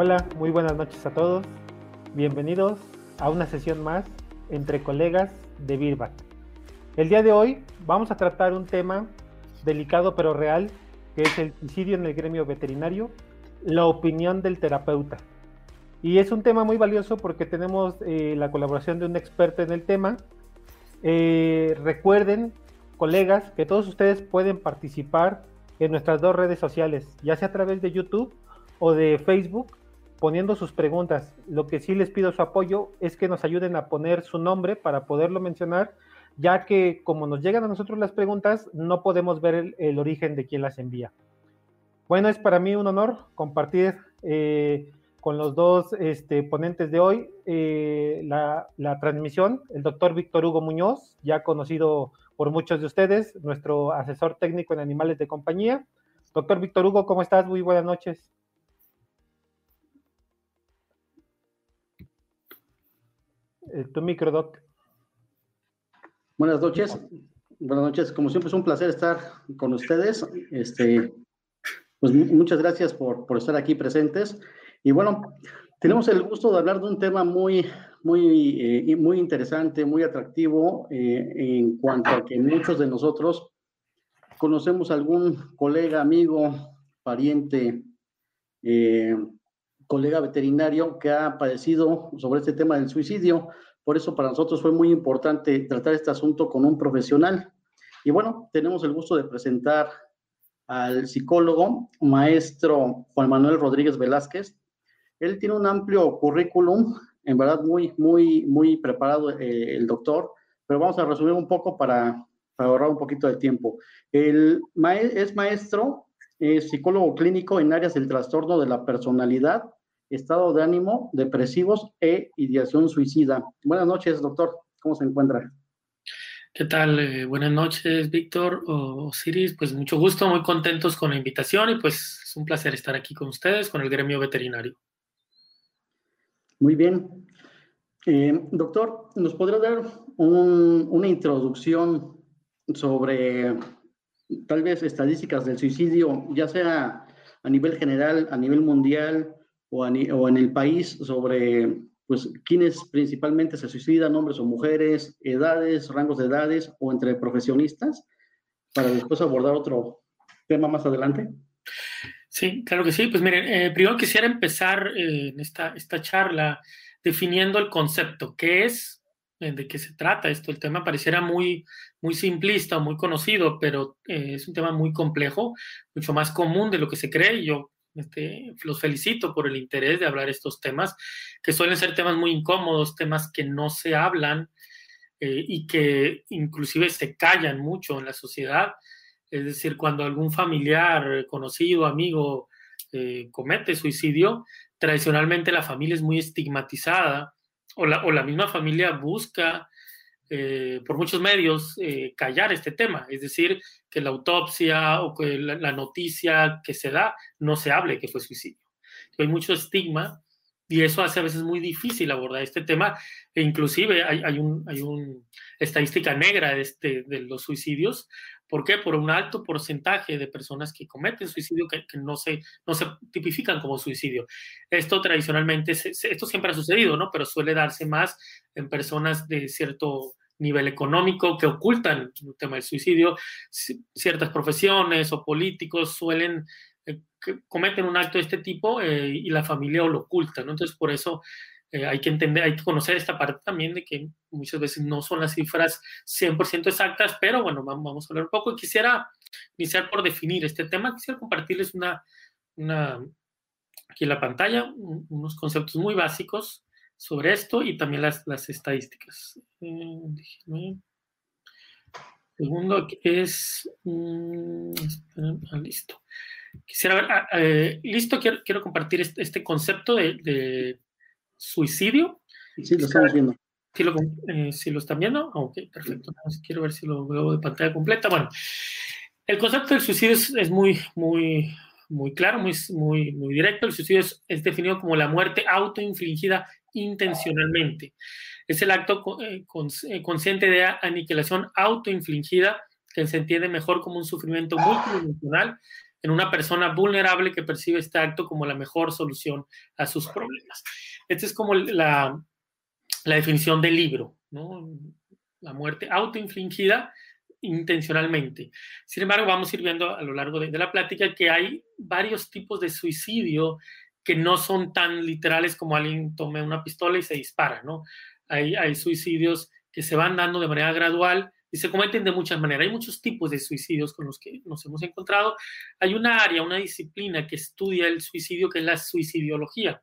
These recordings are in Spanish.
Hola, muy buenas noches a todos. Bienvenidos a una sesión más entre colegas de Birbat. El día de hoy vamos a tratar un tema delicado pero real, que es el suicidio en el gremio veterinario, la opinión del terapeuta. Y es un tema muy valioso porque tenemos eh, la colaboración de un experto en el tema. Eh, recuerden, colegas, que todos ustedes pueden participar en nuestras dos redes sociales, ya sea a través de YouTube o de Facebook, poniendo sus preguntas. Lo que sí les pido su apoyo es que nos ayuden a poner su nombre para poderlo mencionar, ya que como nos llegan a nosotros las preguntas, no podemos ver el, origen de quién las envía. Bueno, es para mí un honor compartir eh, con los dos este, ponentes de hoy eh, la, la, transmisión, el doctor Víctor Hugo Muñoz, ya conocido por muchos de ustedes, nuestro asesor técnico en animales de compañía. Doctor Víctor Hugo, ¿cómo estás? Muy buenas noches. Tu micro, doc. Buenas noches. Buenas noches. Como siempre es un placer estar con ustedes. Este, pues muchas gracias por, por estar aquí presentes. Y bueno, tenemos el gusto de hablar de un tema muy, muy, eh, muy interesante, muy atractivo, eh, en cuanto a que muchos de nosotros conocemos algún colega, amigo, pariente, colega veterinario que ha padecido sobre este tema del suicidio. Por eso para nosotros fue muy importante tratar este asunto con un profesional. Y bueno, tenemos el gusto de presentar al psicólogo, maestro Juan Manuel Rodríguez Velázquez. Él tiene un amplio currículum, en verdad muy, muy, muy preparado eh, el doctor, pero vamos a resumir un poco para, para ahorrar un poquito de tiempo. Él es maestro, es psicólogo clínico en áreas del trastorno de la personalidad, estado de ánimo, depresivos e ideación suicida. Buenas noches, doctor. ¿Cómo se encuentra? ¿Qué tal? Eh, buenas noches, Víctor o Osiris. Pues mucho gusto, muy contentos con la invitación y pues es un placer estar aquí con ustedes, con el gremio veterinario. Muy bien. Eh, doctor, ¿nos podría dar una introducción sobre tal vez estadísticas del suicidio, ya sea a nivel general, a nivel mundial, o, en el país sobre pues quiénes principalmente se suicidan, hombres o mujeres, edades, rangos de edades o entre profesionistas, para después abordar otro tema más adelante. Sí, claro que sí. Pues miren, eh, primero quisiera empezar eh, en esta, esta charla definiendo el concepto, qué es, eh, de qué se trata esto. El tema pareciera muy, muy simplista, muy conocido, pero es un tema muy complejo, mucho más común de lo que se cree. Yo este, los felicito por el interés de hablar estos temas, que suelen ser temas muy incómodos, temas que no se hablan eh, y que inclusive se callan mucho en la sociedad. Es decir, cuando algún familiar, conocido, amigo eh, comete suicidio, tradicionalmente la familia es muy estigmatizada o la, o la misma familia busca eh, por muchos medios eh, callar este tema, es decir, que la autopsia o que la, noticia que se da no se hable que fue suicidio. Hay mucho estigma y eso hace a veces muy difícil abordar este tema e inclusive hay, hay una hay un estadística negra este, de los suicidios. ¿Por qué? Por un alto porcentaje de personas que cometen suicidio que, no, se, no se tipifican como suicidio. Esto tradicionalmente, esto siempre ha sucedido, ¿no? Pero suele darse más en personas de cierto nivel económico que ocultan el tema del suicidio. Ciertas profesiones o políticos suelen eh, cometen un acto de este tipo eh, y la familia lo oculta, ¿no? Entonces, por eso eh, hay que entender, hay que conocer esta parte también de que muchas veces no son las cifras 100% exactas, pero bueno, vamos, a hablar un poco. Quisiera iniciar por definir este tema. Quisiera compartirles una, una aquí en la pantalla, unos conceptos muy básicos sobre esto y también las, las estadísticas. Eh, Segundo es... Mm, ah, listo. Quisiera ver... Ah, eh, listo, quiero, quiero, compartir este, este concepto de, de, suicidio. Sí, lo estamos viendo. ¿Sí lo, eh, lo están viendo? Ok, perfecto. Quiero ver si lo veo de pantalla completa. Bueno, el concepto del suicidio es, muy, muy, muy claro, muy, muy, muy directo. El suicidio es, definido como la muerte autoinfligida intencionalmente. Es el acto eh, eh, consciente de aniquilación autoinfligida que se entiende mejor como un sufrimiento multidimensional en una persona vulnerable que percibe este acto como la mejor solución a sus problemas. Esta es como la, la definición del libro. La muerte autoinfligida intencionalmente. Sin embargo, vamos a ir viendo a lo largo de, la plática que hay varios tipos de suicidio que no son tan literales como alguien tome una pistola y se dispara, ¿no? Hay, hay suicidios que se van dando de manera gradual y se cometen de muchas maneras. Hay muchos tipos de suicidios con los que nos hemos encontrado. Hay una área, una disciplina que estudia el suicidio que es la suicidiología.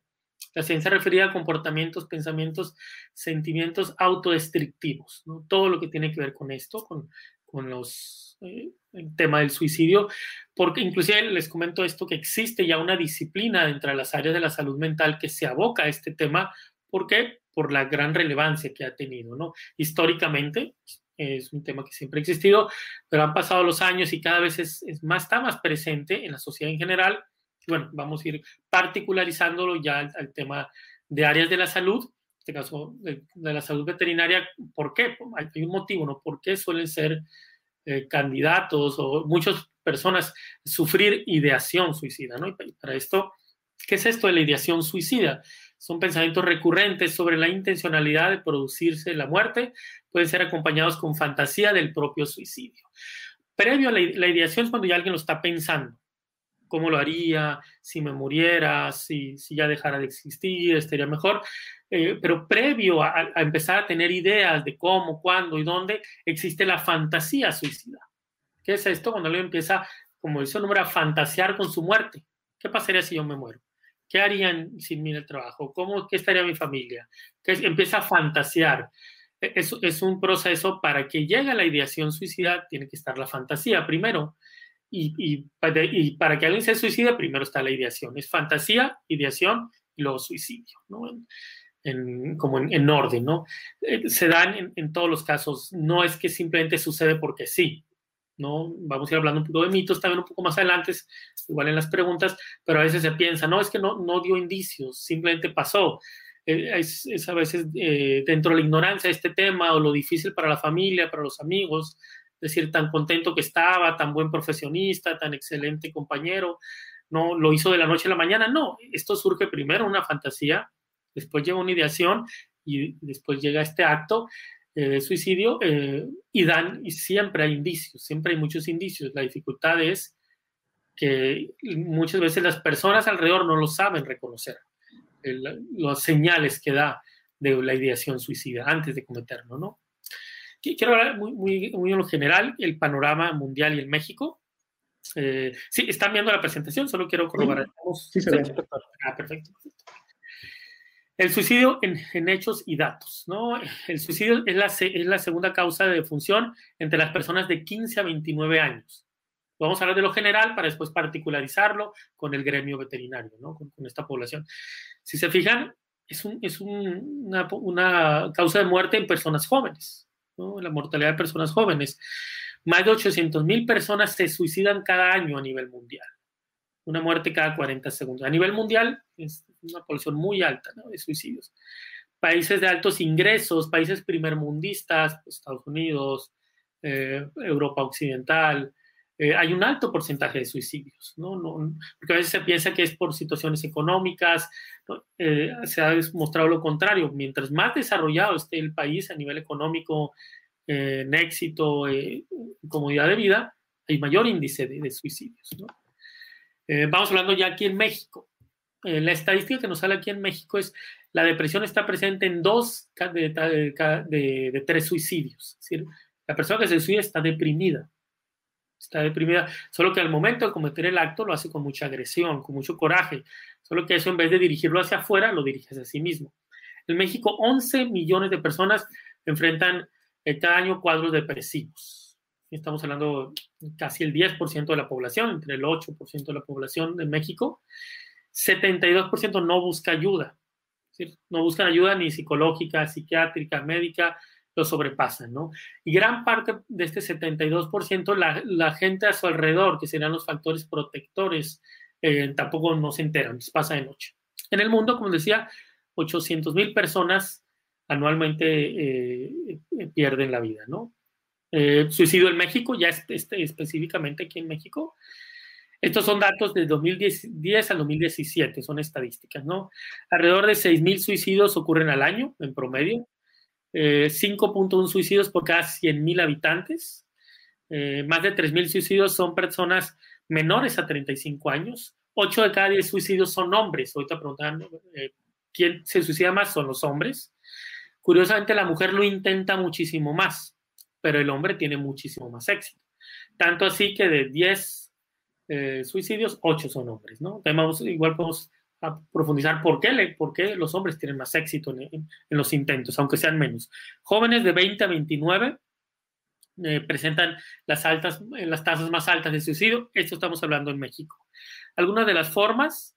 La ciencia referida a comportamientos, pensamientos, sentimientos autodestructivos, ¿no? todo lo que tiene que ver con esto, con, con los, eh, el tema del suicidio, porque inclusive les comento esto, que existe ya una disciplina dentro de las áreas de la salud mental que se aboca a este tema, ¿por qué? Por la gran relevancia que ha tenido, ¿no? Históricamente, es un tema que siempre ha existido, pero han pasado los años y cada vez es más, está más presente en la sociedad en general bueno, vamos a ir particularizándolo ya al, tema de áreas de la salud, en este caso de, la salud veterinaria. ¿Por qué? Hay, un motivo, ¿no? ¿Por qué suelen ser eh, candidatos o muchas personas sufrir ideación suicida, ¿no? Y para esto, ¿qué es esto de la ideación suicida? Son pensamientos recurrentes sobre la intencionalidad de producirse la muerte, pueden ser acompañados con fantasía del propio suicidio. Previo a la ideación es cuando ya alguien lo está pensando cómo lo haría, si me muriera, si, si ya dejara de existir, estaría mejor. Eh, pero previo a, empezar a tener ideas de cómo, cuándo y dónde, existe la fantasía suicida. ¿Qué es esto? Cuando alguien empieza, como dice el nombre, a fantasear con su muerte. ¿Qué pasaría si yo me muero? ¿Qué harían sin mí en el trabajo? ¿Cómo, ¿Qué estaría mi familia? Que empieza a fantasear. E, es, es, un proceso para que llegue a la ideación suicida, tiene que estar la fantasía primero y, para que alguien se suicide, primero está la ideación. Es fantasía, ideación y luego suicidio, ¿no? En, como en, orden, ¿no? Eh, se dan en, todos los casos, no es que simplemente sucede porque sí, ¿no? Vamos a ir hablando un poco de mitos también un poco más adelante, igual en las preguntas, pero a veces se piensa, no, es que no, no dio indicios, simplemente pasó. Eh, es, es, a veces eh, dentro de la ignorancia de este tema o lo difícil para la familia, para los amigos, decir, tan contento que estaba, tan buen profesionista, tan excelente compañero, no lo hizo de la noche a la mañana, no, esto surge primero una fantasía, después llega una ideación y después llega este acto eh, de suicidio eh, y dan, y siempre hay indicios, siempre hay muchos indicios. La dificultad es que muchas veces las personas alrededor no lo saben reconocer, los señales que da de la ideación suicida antes de cometerlo, ¿no? Quiero hablar muy, muy, muy en lo general, el panorama mundial y el México. Eh, sí, están viendo la presentación, solo quiero corroborar. Sí, se ve. Ah, perfecto. El suicidio en, hechos y datos, ¿no? El suicidio es la, es la segunda causa de defunción entre las personas de 15 a 29 años. Vamos a hablar de lo general para después particularizarlo con el gremio veterinario, ¿no? Con, esta población. Si se fijan, es, un, es un, una, una, causa de muerte en personas jóvenes la mortalidad de personas jóvenes. Más de 800 mil personas se suicidan cada año a nivel mundial. Una muerte cada 40 segundos. A nivel mundial es una población muy alta de suicidios. Países de altos ingresos, países primermundistas, Estados Unidos, eh, Europa Occidental, eh, hay un alto porcentaje de suicidios, ¿no? porque a veces se piensa que es por situaciones económicas, eh, se ha demostrado lo contrario, mientras más desarrollado esté el país a nivel económico, eh, en éxito, comodidad de vida, hay mayor índice de, suicidios. vamos hablando ya aquí en México. la estadística que nos sale aquí en México es la depresión está presente en dos de, de tres suicidios. Es decir, la persona que se suicida está deprimida está deprimida, solo que al momento de cometer el acto lo hace con mucha agresión, con mucho coraje, solo que eso en vez de dirigirlo hacia afuera, lo dirige hacia sí mismo. En México, 11 millones de personas enfrentan eh, cada año cuadros depresivos. Estamos hablando casi el 10% de la población, entre el 8% de la población de México. 72% no busca ayuda. No buscan ayuda ni psicológica, psiquiátrica, médica, lo sobrepasan, ¿no? Y gran parte de este 72%, la, la gente a su alrededor, que serían los factores protectores, eh, tampoco no se enteran, les pasa de noche. En el mundo, como decía, 800 mil personas anualmente eh, eh, pierden la vida, ¿no? suicidio en México, ya este, específicamente aquí en México, Estos son datos de 2010 al 2017, son estadísticas, ¿no? Alrededor de 6.000 suicidios ocurren al año, en promedio. 5.1 suicidios por cada 100.000 habitantes. más de 3.000 suicidios son personas menores a 35 años. 8 de cada 10 suicidios son hombres. Ahorita preguntan eh, quién se suicida más, son los hombres. Curiosamente, la mujer lo intenta muchísimo más, pero el hombre tiene muchísimo más éxito. Tanto así que de 10 eh, suicidios, 8 son hombres, ¿no? igual podemos profundizar por qué, por qué los hombres tienen más éxito en, los intentos, aunque sean menos. Jóvenes de 20 a 29 eh, presentan las, altas, las tasas más altas de suicidio. Esto estamos hablando en México. Algunas de las formas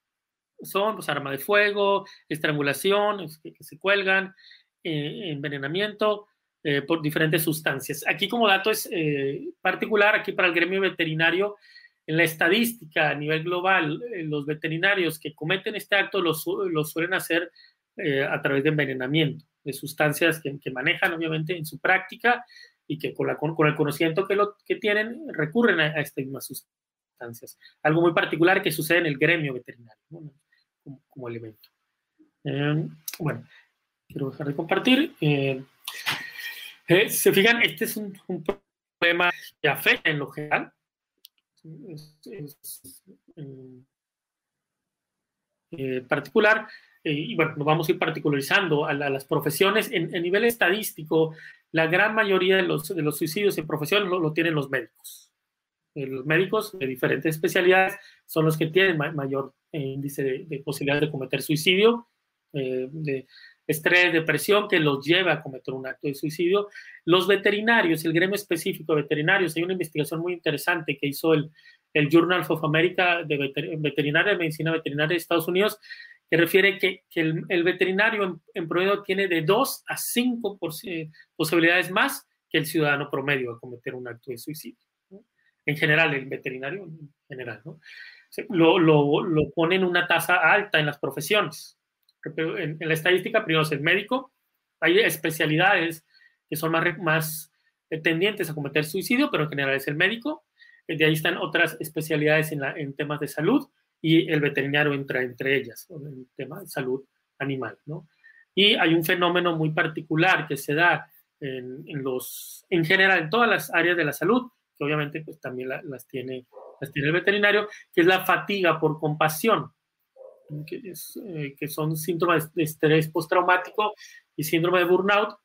son pues, arma de fuego, estrangulación, que, se cuelgan, eh, envenenamiento eh, por diferentes sustancias. Aquí como dato es particular, aquí para el gremio veterinario, en la estadística a nivel global, los veterinarios que cometen este acto lo, suelen hacer a través de envenenamiento, de sustancias que, que manejan obviamente en su práctica y que con, la, con, el conocimiento que, lo, que tienen recurren a, estas mismas sustancias. Algo muy particular que sucede en el gremio veterinario, como, como, elemento. Eh, bueno, quiero dejar de compartir. Eh, eh, se fijan, este es un, problema que afecta en lo general. Particular, y bueno, nos vamos a ir particularizando a, las profesiones. En, en, nivel estadístico, la gran mayoría de los, de los suicidios en profesión lo, tienen los médicos. Eh, los médicos de diferentes especialidades son los que tienen mayor eh, índice de, posibilidad de cometer suicidio, eh, de estrés, depresión, que los lleva a cometer un acto de suicidio. Los veterinarios, el gremio específico de veterinarios, hay una investigación muy interesante que hizo el, el Journal of America de Veterinaria, de Medicina Veterinaria de Estados Unidos, que refiere que, el, veterinario en, promedio tiene de 2 a 5 posibilidades más que el ciudadano promedio a cometer un acto de suicidio. En general, el veterinario en general, ¿no? Lo, lo, lo, pone en una tasa alta en las profesiones. En, en, la estadística, primero es el médico, hay especialidades que son más, más tendientes a cometer suicidio, pero en general es el médico. De ahí están otras especialidades en, la, en temas de salud y el veterinario entra entre ellas, en el tema de salud animal, ¿no? Y hay un fenómeno muy particular que se da en, en, los, en general, en todas las áreas de la salud, que obviamente pues también las, tiene, las tiene el veterinario, que es la fatiga por compasión, que, es, eh, que son síntomas de estrés postraumático y síndrome de burnout,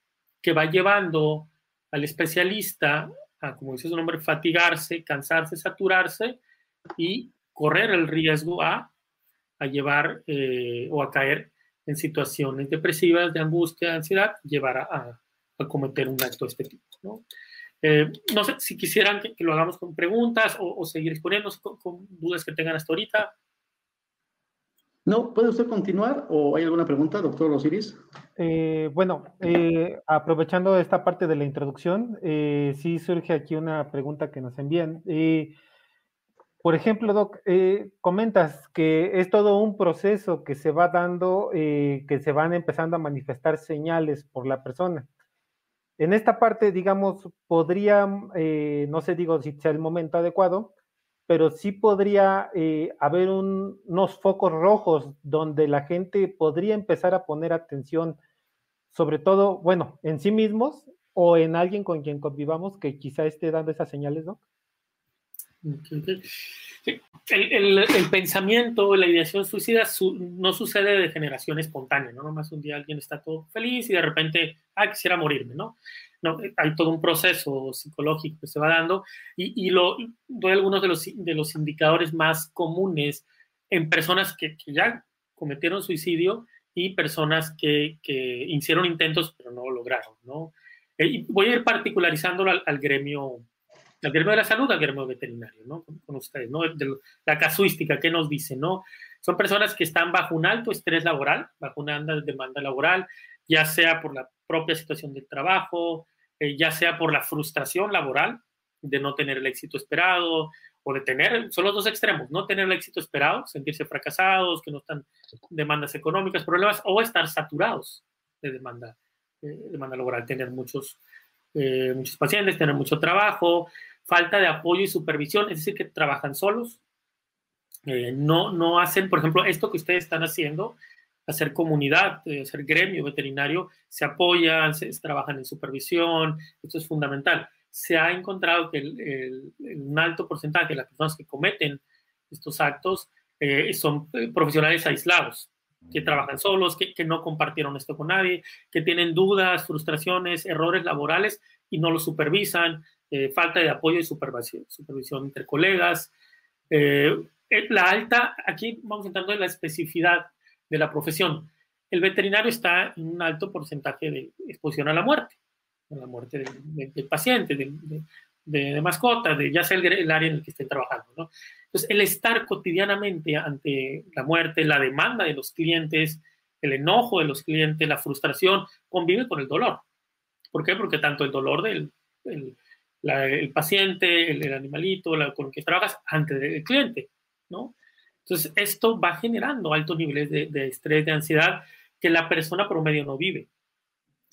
que va llevando al especialista a, como dice su nombre, fatigarse, cansarse, saturarse y correr el riesgo a, a llevar eh, o a caer en situaciones depresivas, de angustia, de ansiedad, llevar a, a, cometer un acto de este tipo. ¿no? Eh, no sé si quisieran que, lo hagamos con preguntas o, seguir exponiendo con, dudas que tengan hasta ahorita. No, ¿puede usted continuar o hay alguna pregunta, doctor Osiris? Eh, bueno, aprovechando esta parte de la introducción, sí surge aquí una pregunta que nos envían. Por ejemplo, Doc, eh, comentas que es todo un proceso que se va dando, eh, que se van empezando a manifestar señales por la persona. En esta parte, digamos, podría, eh, no sé, digo si sea el momento adecuado, pero sí podría haber unos focos rojos donde la gente podría empezar a poner atención, sobre todo, bueno, en sí mismos o en alguien con quien convivamos que quizá esté dando esas señales, ¿no? El, el, pensamiento, la ideación suicida no sucede de generación espontánea, ¿no? Nomás un día alguien está todo feliz y de repente, ah, quisiera morirme, ¿no? hay todo un proceso psicológico que se va dando y, lo, doy algunos de los, de los indicadores más comunes en personas que, ya cometieron suicidio y personas que, que, hicieron intentos pero no lo lograron, ¿no? Eh, voy a ir particularizándolo al, al gremio al gremio de la salud, al gremio veterinario, ¿no? Con, ustedes, ¿no? la casuística, ¿qué nos dice, no? Son personas que están bajo un alto estrés laboral, bajo una demanda laboral, ya sea por la propia situación del trabajo, eh, ya sea por la frustración laboral de no tener el éxito esperado, o de tener, son los dos extremos, no tener el éxito esperado, sentirse fracasados, que no están demandas económicas, problemas, o estar saturados de demanda, eh, demanda laboral, tener muchos, eh, muchos pacientes, tener mucho trabajo, falta de apoyo y supervisión, es decir, que trabajan solos, Eh, no, no hacen, por ejemplo, esto que ustedes están haciendo, hacer comunidad, eh, hacer gremio veterinario, se apoyan, se, trabajan en supervisión, esto es fundamental. Se ha encontrado que un alto porcentaje de las personas que cometen estos actos eh, son profesionales aislados, que trabajan solos, que, que, no compartieron esto con nadie, que tienen dudas, frustraciones, errores laborales y no lo supervisan, falta de apoyo y supervisión, supervisión entre colegas. la alta, aquí vamos entrando en la especificidad de la profesión. El veterinario está en un alto porcentaje de exposición a la muerte, a la muerte del, paciente, de, de, mascotas, de ya sea el, área en el que estén trabajando. ¿no? Entonces, el estar cotidianamente ante la muerte, la demanda de los clientes, el enojo de los clientes, la frustración, convive con el dolor. ¿Por qué? Porque tanto el dolor del el, paciente, el, animalito, la, con el que trabajas, ante el cliente, ¿no? Entonces, esto va generando altos niveles de, estrés, de ansiedad que la persona promedio no vive.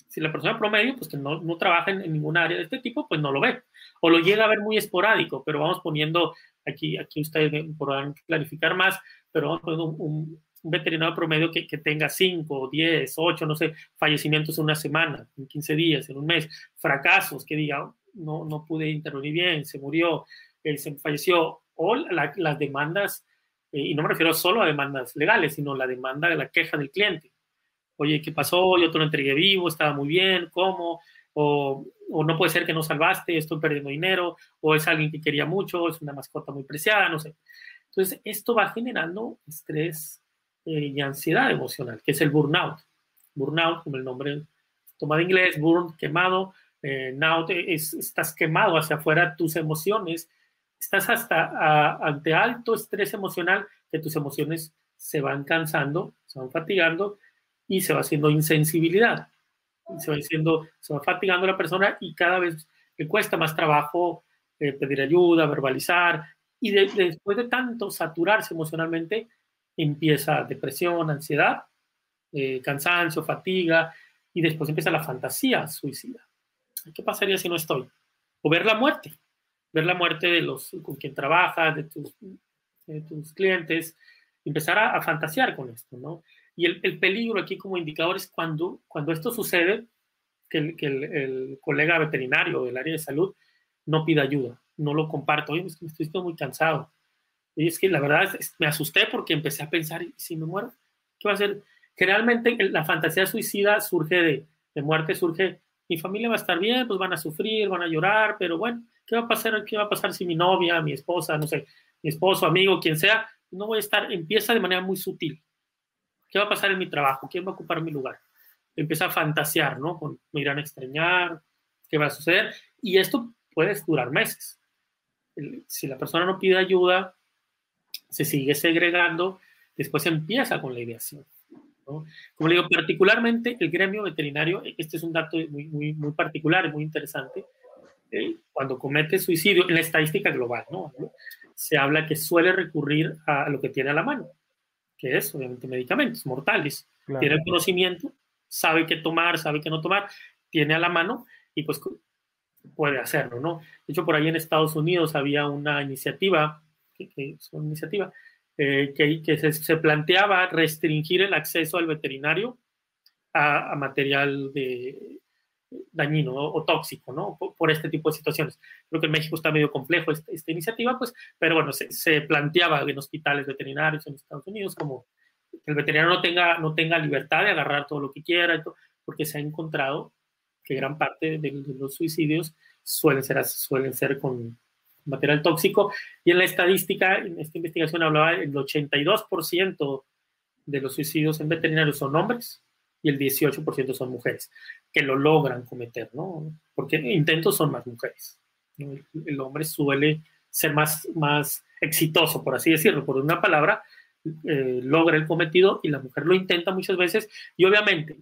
Si la persona promedio, pues que no, no trabaja en, ninguna área de este tipo, pues no lo ve. O lo llega a ver muy esporádico, pero vamos poniendo, aquí, aquí ustedes podrán clarificar más, pero vamos poniendo un, veterinario promedio que, que, tenga 5, 10, 8, no sé, fallecimientos en una semana, en 15 días, en un mes, fracasos, que diga, no, no pude intervenir bien, se murió, eh, se falleció, o las demandas eh, y no me refiero solo a demandas legales, sino la demanda de la queja del cliente. Oye, ¿qué pasó? Yo te lo entregué vivo, estaba muy bien, ¿cómo? O, o, no puede ser que no salvaste, estoy perdiendo dinero, o es alguien que quería mucho, es una mascota muy preciada, no sé. Entonces, esto va generando estrés eh, y ansiedad emocional, que es el burnout. Burnout, como el nombre toma de inglés, burn, quemado, eh, now es, estás quemado hacia afuera, tus emociones estás hasta ante alto estrés emocional que tus emociones se van cansando, se van fatigando y se va haciendo insensibilidad. Se va, diciendo, se va fatigando la persona y cada vez le cuesta más trabajo eh, pedir ayuda, verbalizar y después de tanto saturarse emocionalmente empieza depresión, ansiedad, eh, cansancio, fatiga y después empieza la fantasía suicida. ¿Qué pasaría si no estoy? O ver la muerte ver la muerte de los con quien trabajas, de tus, tus clientes, empezar a, fantasear con esto, ¿no? Y el, el, peligro aquí como indicador es cuando, cuando esto sucede, que, el, que el, colega veterinario del área de salud no pida ayuda, no lo comparto, oye, es que me estoy muy cansado. Y es que la verdad es, me asusté porque empecé a pensar, ¿y si me muero? ¿Qué va a hacer? Generalmente la fantasía suicida surge de, de muerte, surge, mi familia va a estar bien, pues van a sufrir, van a llorar, pero bueno, ¿Qué va a pasar? ¿Qué va a pasar si mi novia, mi esposa, no sé, mi esposo, amigo, quien sea, no voy a estar, empieza de manera muy sutil. ¿Qué va a pasar en mi trabajo? ¿Quién va a ocupar mi lugar? Empieza a fantasear, ¿no? me irán a extrañar, ¿qué va a suceder? Y esto puede durar meses. Si la persona no pide ayuda, se sigue segregando, después empieza con la ideación. ¿No? Como le digo, particularmente el gremio veterinario, este es un dato muy, muy, muy particular muy interesante, cuando comete suicidio, en la estadística global, ¿no? Se habla que suele recurrir a lo que tiene a la mano, que es obviamente medicamentos mortales. Tiene el conocimiento, sabe qué tomar, sabe qué no tomar, tiene a la mano y pues puede hacerlo, ¿no? De hecho, por ahí en Estados Unidos había una iniciativa, que, es una iniciativa, eh, que, que se, se, planteaba restringir el acceso al veterinario a, a material de, dañino o, tóxico, ¿no? Por, este tipo de situaciones. Creo que en México está medio complejo esta, iniciativa, pues, pero bueno, se, planteaba en hospitales veterinarios en Estados Unidos como que el veterinario no tenga, no tenga libertad de agarrar todo lo que quiera, porque se ha encontrado que gran parte de, los suicidios suelen ser, suelen ser con material tóxico. Y en la estadística, en esta investigación hablaba el 82% de los suicidios en veterinarios son hombres y el 18% son mujeres que lo logran cometer, ¿no? Porque intentos son más mujeres. El, hombre suele ser más, más exitoso, por así decirlo, por una palabra, eh, logra el cometido y la mujer lo intenta muchas veces y obviamente,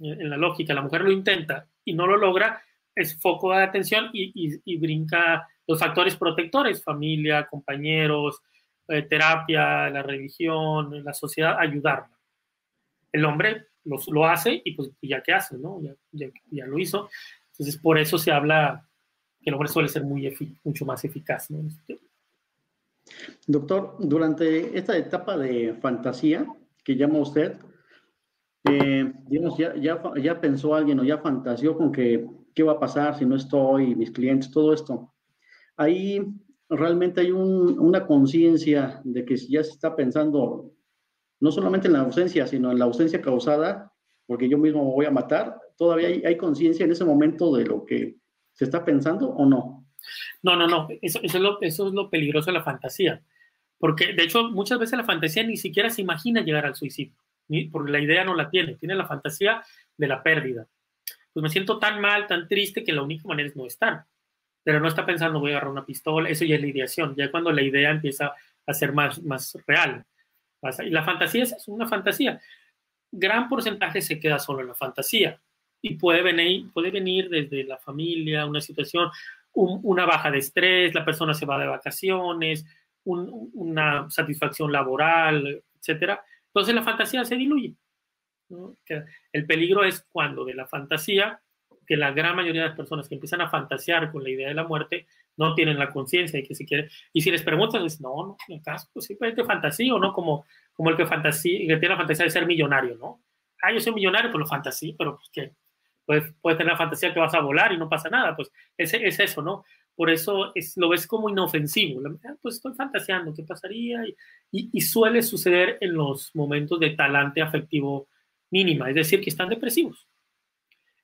en la lógica, la mujer lo intenta y no lo logra, es foco de atención y, y, brinca los factores protectores, familia, compañeros, eh, terapia, la religión, la sociedad, ayudarla. El hombre lo, hace y pues ya qué hace, ¿no? Ya, ya, lo hizo. Entonces por eso se habla que el hombre suele ser muy mucho más eficaz, ¿no? Doctor, durante esta etapa de fantasía que llama usted, eh, digamos, ya, ya, ya, pensó alguien o ya fantaseó con que qué va a pasar si no estoy, mis clientes, todo esto. Ahí realmente hay un, una conciencia de que ya se está pensando no solamente en la ausencia, sino en la ausencia causada, porque yo mismo me voy a matar. ¿Todavía hay, hay conciencia en ese momento de lo que se está pensando o no? No, no, no. Eso, eso, es lo, eso es lo peligroso de la fantasía. Porque, de hecho, muchas veces la fantasía ni siquiera se imagina llegar al suicidio, porque la idea no la tiene, tiene la fantasía de la pérdida. Pues me siento tan mal, tan triste, que la única manera es no estar. Pero no está pensando, voy a agarrar una pistola, eso ya es la ideación, ya cuando la idea empieza a ser más, más real. Y la fantasía es una fantasía. Gran porcentaje se queda solo en la fantasía y puede venir, puede venir desde la familia, una situación, una baja de estrés, la persona se va de vacaciones, una satisfacción laboral, etcétera. Entonces la fantasía se diluye. El peligro es cuando de la fantasía, que la gran mayoría de las personas que empiezan a fantasear con la idea de la muerte no tienen la conciencia de que si quiere. Y si les preguntas, dicen, no, no, en el caso, pues simplemente fantasía, ¿no? Como, como el que, fantasía, que tiene la fantasía de ser millonario, ¿no? Ah, yo soy millonario, pues lo fantasía, pero pues que puedes, puedes tener la fantasía que vas a volar y no pasa nada, pues es, es eso, ¿no? Por eso es, lo ves como inofensivo. Ah, pues estoy fantaseando, ¿qué pasaría? Y, y, suele suceder en los momentos de talante afectivo mínima, es decir, que están depresivos.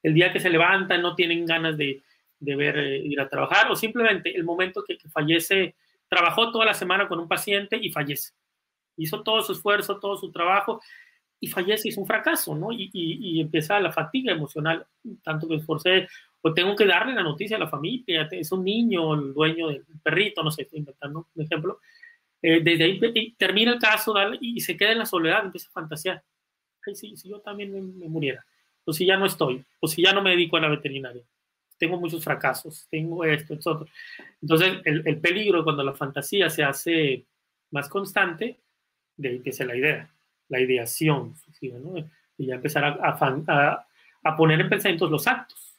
El día que se levantan no tienen ganas de, de ver eh, ir a trabajar o simplemente el momento que, que, fallece, trabajó toda la semana con un paciente y fallece. Hizo todo su esfuerzo, todo su trabajo y fallece, es un fracaso, ¿no? Y, y, y, empieza la fatiga emocional, tanto que esforcé o tengo que darle la noticia a la familia, es un niño, el dueño del perrito, no sé, estoy inventando un ejemplo. Eh, desde ahí termina el caso y se queda en la soledad, empieza a fantasear. Ay, sí, si yo también me, me, muriera, o si ya no estoy, o si ya no me dedico a la veterinaria, tengo muchos fracasos, tengo esto, esto, otro. Entonces, el, el peligro cuando la fantasía se hace más constante, de que es la idea, la ideación, ¿no? y ya empezar a, a, a poner en pensamientos los actos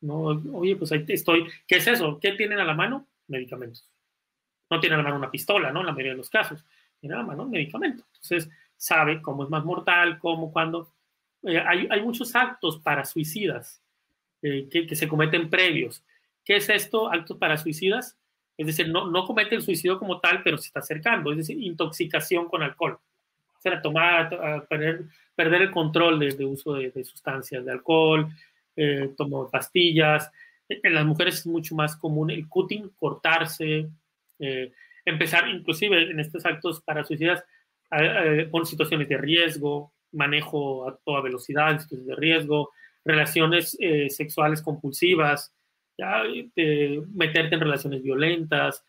no, oye, pues ahí estoy. ¿Qué es eso? ¿Qué tienen a la mano? Medicamentos. No tienen a la mano una pistola, ¿no? En la mayoría de los casos. Tienen a la mano un medicamento. Entonces, sabe cómo es más mortal, cómo, cuándo. Eh, hay, hay, muchos actos para suicidas eh, que, que, se cometen previos. ¿Qué es esto? Actos para suicidas. Es decir, no, no comete el suicidio como tal, pero se está acercando. Es decir, intoxicación con alcohol. O sea, tomar, a perder, perder el control de, de uso de, sustancias, de alcohol, eh, tomo pastillas. En las mujeres es mucho más común el cutting, cortarse, eh, empezar inclusive en estos actos para suicidas con situaciones de riesgo, manejo a toda velocidad, situaciones de riesgo, relaciones eh, sexuales compulsivas, ya, meterte en relaciones violentas,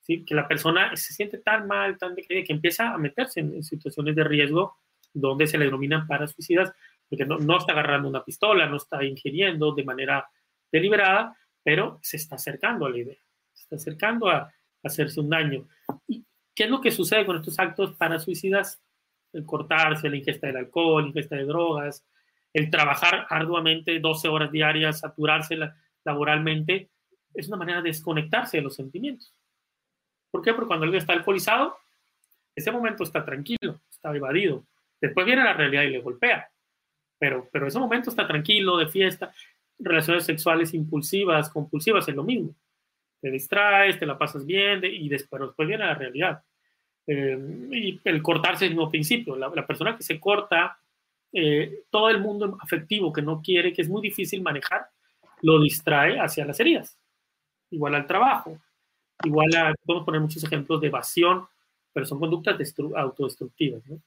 ¿sí? que la persona se siente tan mal, tan decaída, que empieza a meterse en, en situaciones de riesgo donde se le denominan para suicidas porque no, no, está agarrando una pistola, no está ingiriendo de manera deliberada, pero se está acercando a la idea, se está acercando a hacerse un daño. ¿Y qué es lo que sucede con estos actos para suicidas? El cortarse, la ingesta del alcohol, la ingesta de drogas, el trabajar arduamente 12 horas diarias, saturarse la, laboralmente, es una manera de desconectarse de los sentimientos. ¿Por qué? Porque cuando alguien está alcoholizado, ese momento está tranquilo, está evadido. Después viene la realidad y le golpea pero, pero ese momento está tranquilo, de fiesta, relaciones sexuales impulsivas, compulsivas, es lo mismo. Te distraes, te la pasas bien y después, después viene la realidad. Eh, y el cortarse es el mismo principio. La, persona que se corta, eh, todo el mundo afectivo que no quiere, que es muy difícil manejar, lo distrae hacia las heridas. Igual al trabajo. Igual a, podemos poner muchos ejemplos de evasión, pero son conductas autodestructivas. ¿no?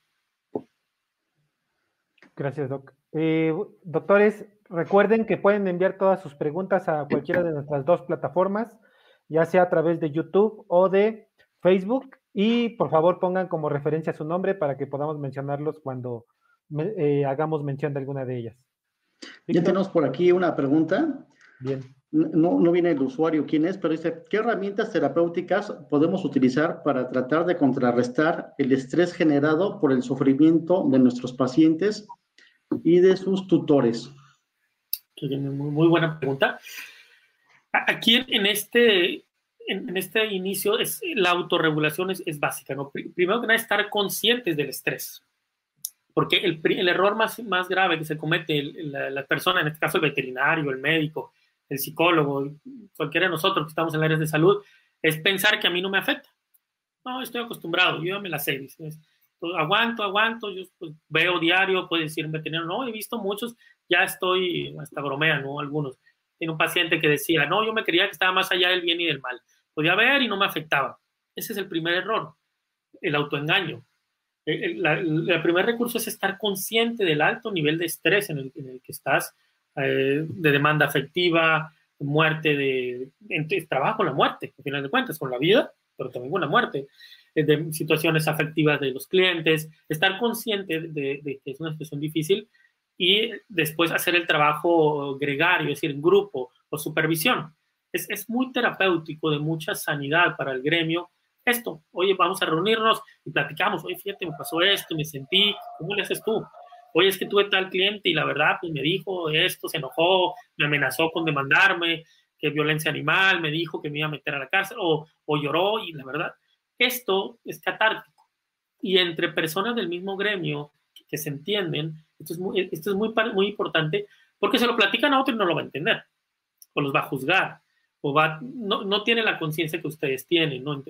Gracias, Doc. Eh, doctores, recuerden que pueden enviar todas sus preguntas a cualquiera de nuestras dos plataformas, ya sea a través de YouTube o de Facebook, y por favor pongan como referencia su nombre para que podamos mencionarlos cuando eh, hagamos mención de alguna de ellas. Ya tenemos por aquí una pregunta. Bien. No, no viene el usuario quién es, pero dice, ¿qué herramientas terapéuticas podemos utilizar para tratar de contrarrestar el estrés generado por el sufrimiento de nuestros pacientes y de sus tutores? Muy buena pregunta. Aquí en este, en, este inicio es, la autorregulación es, es básica. ¿no? Primero que nada, estar conscientes del estrés. Porque el, el error más, más grave que se comete la, la, persona, en este caso el veterinario, el médico, el psicólogo, cualquiera de nosotros que estamos en áreas de salud, es pensar que a mí no me afecta. No, estoy acostumbrado, yo me la sé. aguanto, aguanto, yo pues, veo diario, puede decir un veterinario, no, he visto muchos, ya estoy, hasta bromea, ¿no? Algunos. Tiene un paciente que decía, no, yo me creía que estaba más allá del bien y del mal. Podía ver y no me afectaba. Ese es el primer error, el autoengaño. El, el, primer recurso es estar consciente del alto nivel de estrés en el, que estás, eh, de demanda afectiva, muerte, de, trabajo la muerte, al final de cuentas, con la vida, pero también con la muerte, eh, de situaciones afectivas de los clientes, estar consciente de, que es una situación difícil y después hacer el trabajo gregario, es decir, grupo o supervisión. Es, es muy terapéutico, de mucha sanidad para el gremio. Esto, oye, vamos a reunirnos y platicamos, oye, fíjate, me pasó esto, me sentí, ¿cómo le haces tú? oye, es que tuve tal cliente y la verdad, pues me dijo esto, se enojó, me amenazó con demandarme, que violencia animal, me dijo que me iba a meter a la cárcel o, o lloró y la verdad, esto es catártico. Y entre personas del mismo gremio que, que se entienden, esto es, muy, esto es muy, muy importante porque se lo platican a otro y no lo va a entender o los va a juzgar o va, no, no tiene la conciencia que ustedes tienen, ¿no?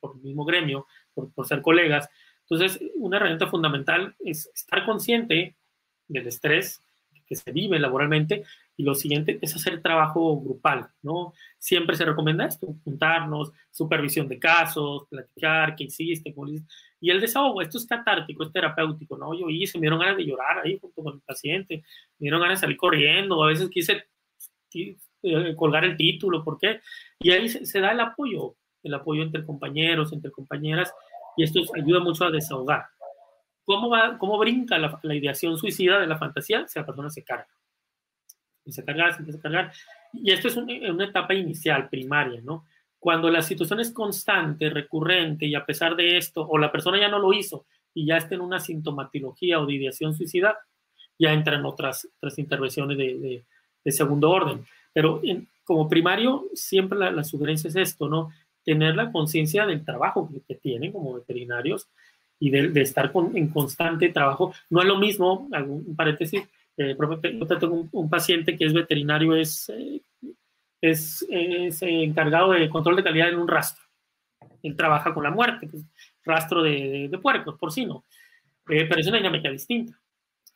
Por, el mismo gremio, por, por ser colegas, entonces, una herramienta fundamental es estar consciente del estrés que se vive laboralmente y lo siguiente es hacer trabajo grupal, ¿no? Siempre se recomienda esto, juntarnos, supervisión de casos, platicar, qué hiciste, cómo hiciste. Y el desahogo, esto es catártico, es terapéutico, ¿no? Yo hice, me dieron ganas de llorar ahí junto con el paciente, me dieron ganas de salir corriendo, a veces quise eh, colgar el título, ¿por qué? Y ahí se, se da el apoyo, el apoyo entre compañeros, entre compañeras, y esto ayuda mucho a desahogar. ¿Cómo, va, cómo brinca la, la, ideación suicida de la fantasía? Si la persona se carga. Se carga, se empieza a cargar. Y esto es un, una etapa inicial, primaria, ¿no? Cuando la situación es constante, recurrente, y a pesar de esto, o la persona ya no lo hizo y ya está en una sintomatología o de ideación suicida, ya entran otras, otras intervenciones de, de, de segundo orden. Pero en, como primario, siempre la, sugerencia es esto, ¿no? tener la conciencia del trabajo que, tienen como veterinarios y de, estar con, en constante trabajo. No es lo mismo, algún paréntesis, eh, yo tengo un, paciente que es veterinario, es, eh, es, es, encargado de control de calidad en un rastro. Él trabaja con la muerte, pues, rastro de, de, de, puercos, porcino, eh, pero es una dinámica distinta.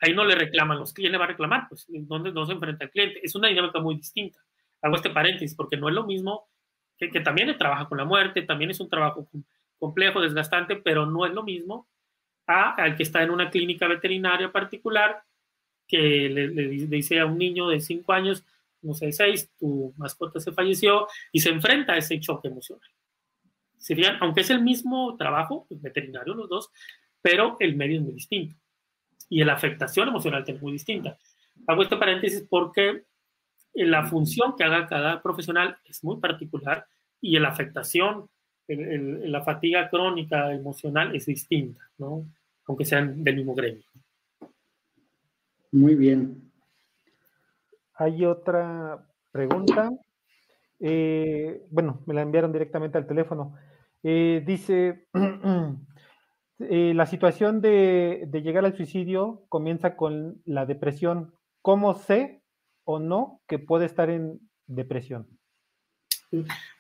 Ahí no le reclaman los clientes, le va a reclamar, pues, ¿dónde no se enfrenta al cliente? Es una dinámica muy distinta. Hago este paréntesis porque no es lo mismo que, que también trabaja con la muerte, también es un trabajo complejo, desgastante, pero no es lo mismo a, al que está en una clínica veterinaria particular que le, le, dice a un niño de 5 años, no sé, 6, tu mascota se falleció y se enfrenta a ese choque emocional. Serían, aunque es el mismo trabajo, pues, veterinario los dos, pero el medio es muy distinto y la afectación emocional es muy distinta. Hago este paréntesis porque la función que haga cada profesional es muy particular y la afectación, el, el, la fatiga crónica emocional es distinta, ¿no? aunque sean del mismo gremio. Muy bien. Hay otra pregunta. Eh, bueno, me la enviaron directamente al teléfono. Eh, dice, eh, la situación de, de llegar al suicidio comienza con la depresión. ¿Cómo sé o no que puede estar en depresión?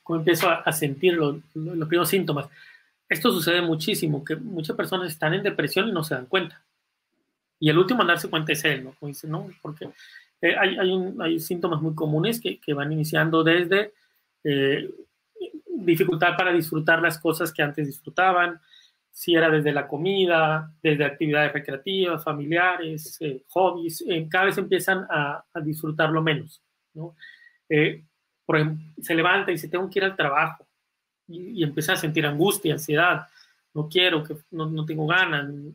Como empiezo a, sentir los, primeros síntomas. Esto sucede muchísimo, que muchas personas están en depresión y no se dan cuenta. Y el último en darse cuenta es él, ¿no? Como dice, ¿no? Porque eh, hay, hay, síntomas muy comunes que, que van iniciando desde eh, dificultad para disfrutar las cosas que antes disfrutaban, si era desde la comida, desde actividades recreativas, familiares, eh, hobbies, eh, cada vez empiezan a, a, disfrutarlo menos. ¿no? Eh, por ejemplo, se levanta y dice, tengo que ir al trabajo, y, y empieza a sentir angustia, ansiedad, no quiero, que no, no tengo ganas, em,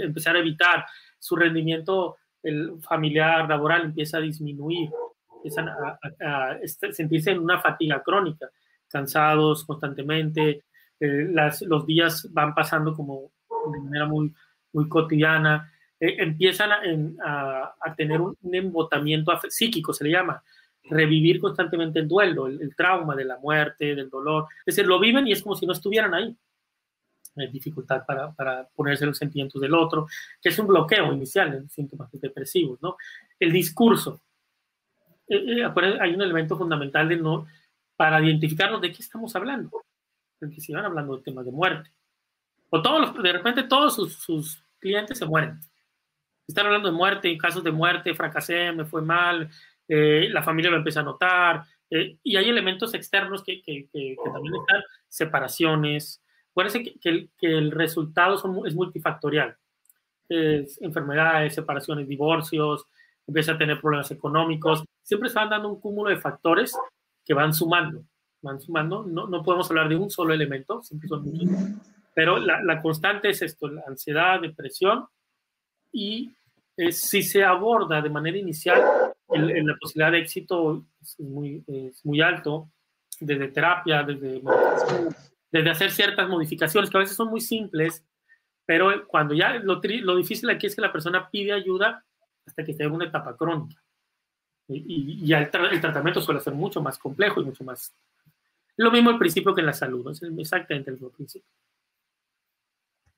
empezar a evitar, su rendimiento el familiar, laboral empieza a disminuir, empiezan a, a, a sentirse en una fatiga crónica, cansados constantemente, eh, las, los días van pasando como de manera muy, muy cotidiana, eh, empiezan a, a, a, tener un, embotamiento psíquico, se le llama. revivir constantemente el duelo, el, trauma de la muerte, del dolor. Es decir, lo viven y es como si no estuvieran ahí. Hay dificultad para, para ponerse los sentimientos del otro, que es un bloqueo inicial en síntomas depresivos, ¿no? El discurso. Eh, eh, hay un elemento fundamental de no, para identificarnos de qué estamos hablando. Porque si van hablando de temas de muerte. O todos de repente todos sus, sus clientes se mueren. Están hablando de muerte, casos de muerte, fracasé, me fue mal, eh, la familia lo empieza a notar, eh, y hay elementos externos que, que, que, también están, separaciones. Acuérdense que, que, el, resultado son, es multifactorial. Es enfermedades, separaciones, divorcios, empieza a tener problemas económicos. Siempre se van dando un cúmulo de factores que van sumando, van sumando. No, no podemos hablar de un solo elemento, siempre son muchos. Pero la, la constante es esto, la ansiedad, depresión, y eh, si se aborda de manera inicial la posibilidad de éxito es muy, es muy alto, desde terapia, desde, desde hacer ciertas modificaciones que a veces son muy simples, pero cuando ya lo, lo difícil aquí es que la persona pide ayuda hasta que esté en una etapa crónica. Y, y ya el, el, tratamiento suele ser mucho más complejo y mucho más... Lo mismo al principio que en la salud, es exactamente el mismo principio.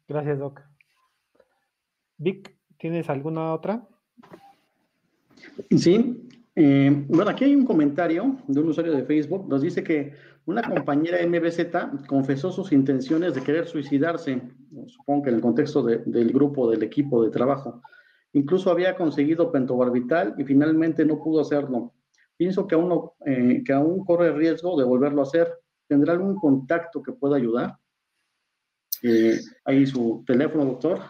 Gracias, Doc. Vic, ¿tienes alguna otra? Sí, eh, bueno, aquí hay un comentario de un usuario de Facebook, nos dice que una compañera MBZ confesó sus intenciones de querer suicidarse, supongo que en el contexto del grupo, del equipo de trabajo. Incluso había conseguido pentobarbital y finalmente no pudo hacerlo. Pienso que aún, eh, que aún corre riesgo de volverlo a hacer. ¿Tendrá algún contacto que pueda ayudar? Eh, ahí su teléfono, doctor.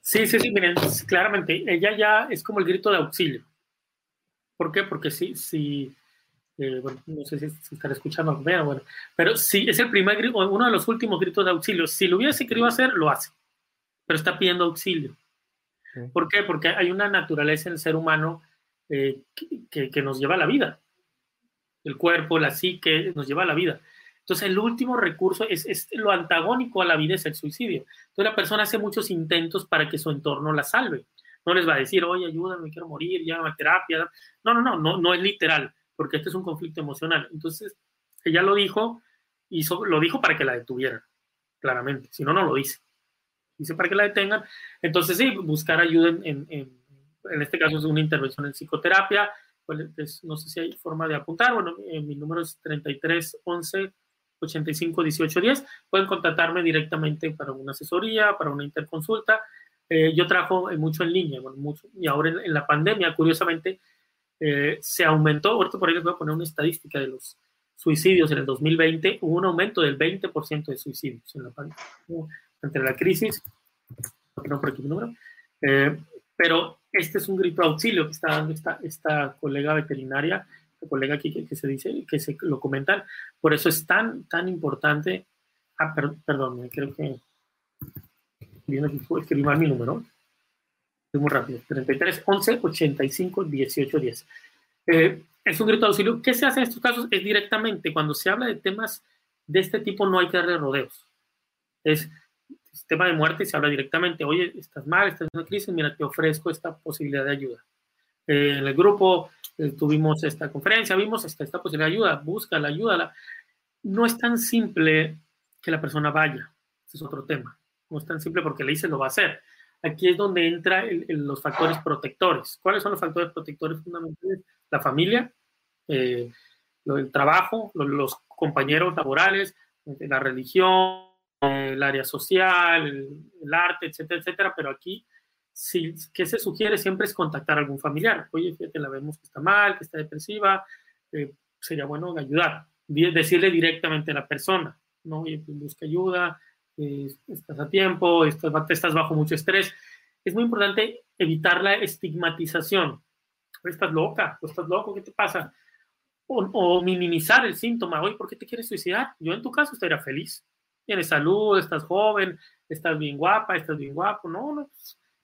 Sí, sí, sí, miren, claramente, ella ya es como el grito de auxilio. ¿Por qué? Porque sí, sí, eh, bueno, no sé si, si están escuchando, pero bueno, pero sí, es el primer grito, uno de los últimos gritos de auxilio. Si lo hubiese querido hacer, lo hace, pero está pidiendo auxilio. ¿Por qué? Porque hay una naturaleza en el ser humano eh, que, nos lleva a la vida. El cuerpo, la psique, nos lleva a la vida. Entonces, el último recurso es, es, lo antagónico a la vida es el suicidio. Entonces, la persona hace muchos intentos para que su entorno la salve. No les va a decir, oye, ayúdame, quiero morir, llámame a terapia. No, no, no, no, no es literal, porque este es un conflicto emocional. Entonces, ella lo dijo, y lo dijo para que la detuvieran, claramente. Si no, no lo dice. Dice para que la detengan. Entonces, sí, buscar ayuda en, en, este caso es una intervención en psicoterapia. Pues, no sé si hay forma de apuntar. Bueno, eh, mi número es 33 11 85 18 10. Pueden contactarme directamente para una asesoría, para una interconsulta. Eh, yo trabajo mucho en línea, bueno, mucho, y ahora en, la pandemia, curiosamente, eh, se aumentó, ahorita por ahí les voy a poner una estadística de los suicidios en el 2020, hubo un aumento del 20% de suicidios en la pandemia, entre la crisis, no por aquí mi número, eh, pero este es un grito de auxilio que está dando esta, esta colega veterinaria, la colega aquí que, que, se dice, que se lo comentan, por eso es tan, tan importante, ah, per, perdón, creo que viendo aquí, escribir mal mi número. Es muy rápido. 33 11 85 18 10. Eh, es un grito de auxilio. ¿Qué se hace en estos casos? Es directamente, cuando se habla de temas de este tipo, no hay que darle rodeos. Es tema de muerte y se habla directamente. Oye, estás mal, estás en una crisis, mira, te ofrezco esta posibilidad de ayuda. Eh, en el grupo eh, tuvimos esta conferencia, vimos esta, esta posibilidad de ayuda, búscala, ayúdala. No es tan simple que la persona vaya. Ese es otro tema. No es tan simple porque le dice lo va a hacer. Aquí es donde entran los factores protectores. ¿Cuáles son los factores protectores fundamentales? La familia, eh, el trabajo, los, compañeros laborales, la religión, el área social, el, arte, etcétera, etcétera. Pero aquí, sí, ¿qué se sugiere? Siempre es contactar a algún familiar. Oye, fíjate, la vemos que está mal, que está depresiva, eh, sería bueno ayudar. Decirle directamente a la persona, ¿no? Oye, pues busca ayuda, estás a tiempo, estás, estás bajo mucho estrés. Es muy importante evitar la estigmatización. Estás loca, o estás loco, ¿qué te pasa? O, minimizar el síntoma. Oye, ¿por qué te quieres suicidar? Yo en tu caso estaría feliz. Tienes salud, estás joven, estás bien guapa, estás bien guapo. No, no,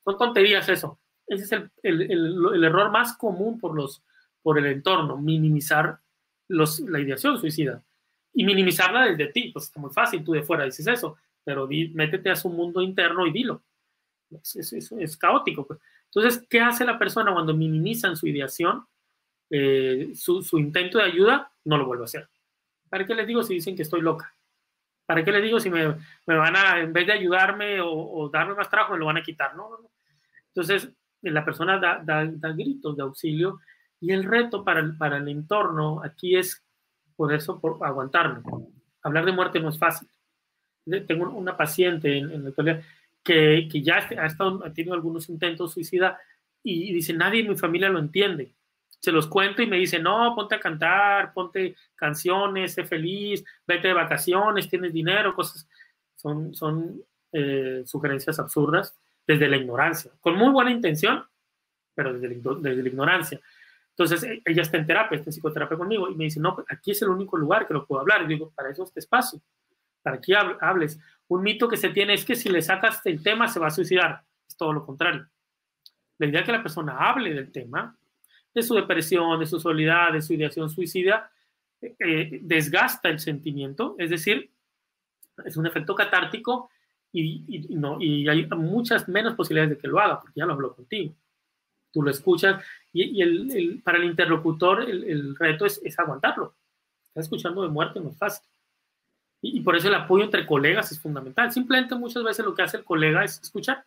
son tonterías eso. Ese es el, error más común por, los, por el entorno, minimizar los, la ideación suicida. Y minimizarla desde ti, pues está muy fácil, tú de fuera dices eso pero métete a su mundo interno y dilo. Es, caótico. Pues. Entonces, ¿qué hace la persona cuando minimizan su ideación? eh, su, su, intento de ayuda, no lo vuelvo a hacer. ¿Para qué les digo si dicen que estoy loca? ¿Para qué les digo si me, me van a, en vez de ayudarme o, o, darme más trabajo, me lo van a quitar? No. Entonces, la persona da, da, da, gritos de auxilio y el reto para el, para el entorno aquí es por eso, por aguantarme. Hablar de muerte no es fácil. Tengo una paciente en, en la actualidad que, que, ya ha, estado, ha tenido algunos intentos suicida y, y dice, nadie en mi familia lo entiende se los cuento y me dice, no, ponte a cantar, ponte canciones, sé feliz, vete de vacaciones, tienes dinero, cosas. Son, son eh, sugerencias absurdas desde la ignorancia, con muy buena intención, pero desde desde la, ignorancia. Entonces, e, ella está en terapia, está en psicoterapia conmigo y me dice, no, pues, aquí es el único lugar que lo puedo hablar. Y digo, para eso este espacio, para que hables. Un mito que se tiene es que si le sacas el tema se va a suicidar. Es todo lo contrario. La idea es que la persona hable del tema, de su depresión, de su soledad, de su ideación suicida, eh, desgasta el sentimiento, es decir, es un efecto catártico y, no, y hay muchas menos posibilidades de que lo haga, porque ya lo habló contigo. Tú lo escuchas y, el, para el interlocutor el, reto es, aguantarlo. Está escuchando de muerte, no es fácil. Y, por eso el apoyo entre colegas es fundamental. Simplemente muchas veces lo que hace el colega es escuchar.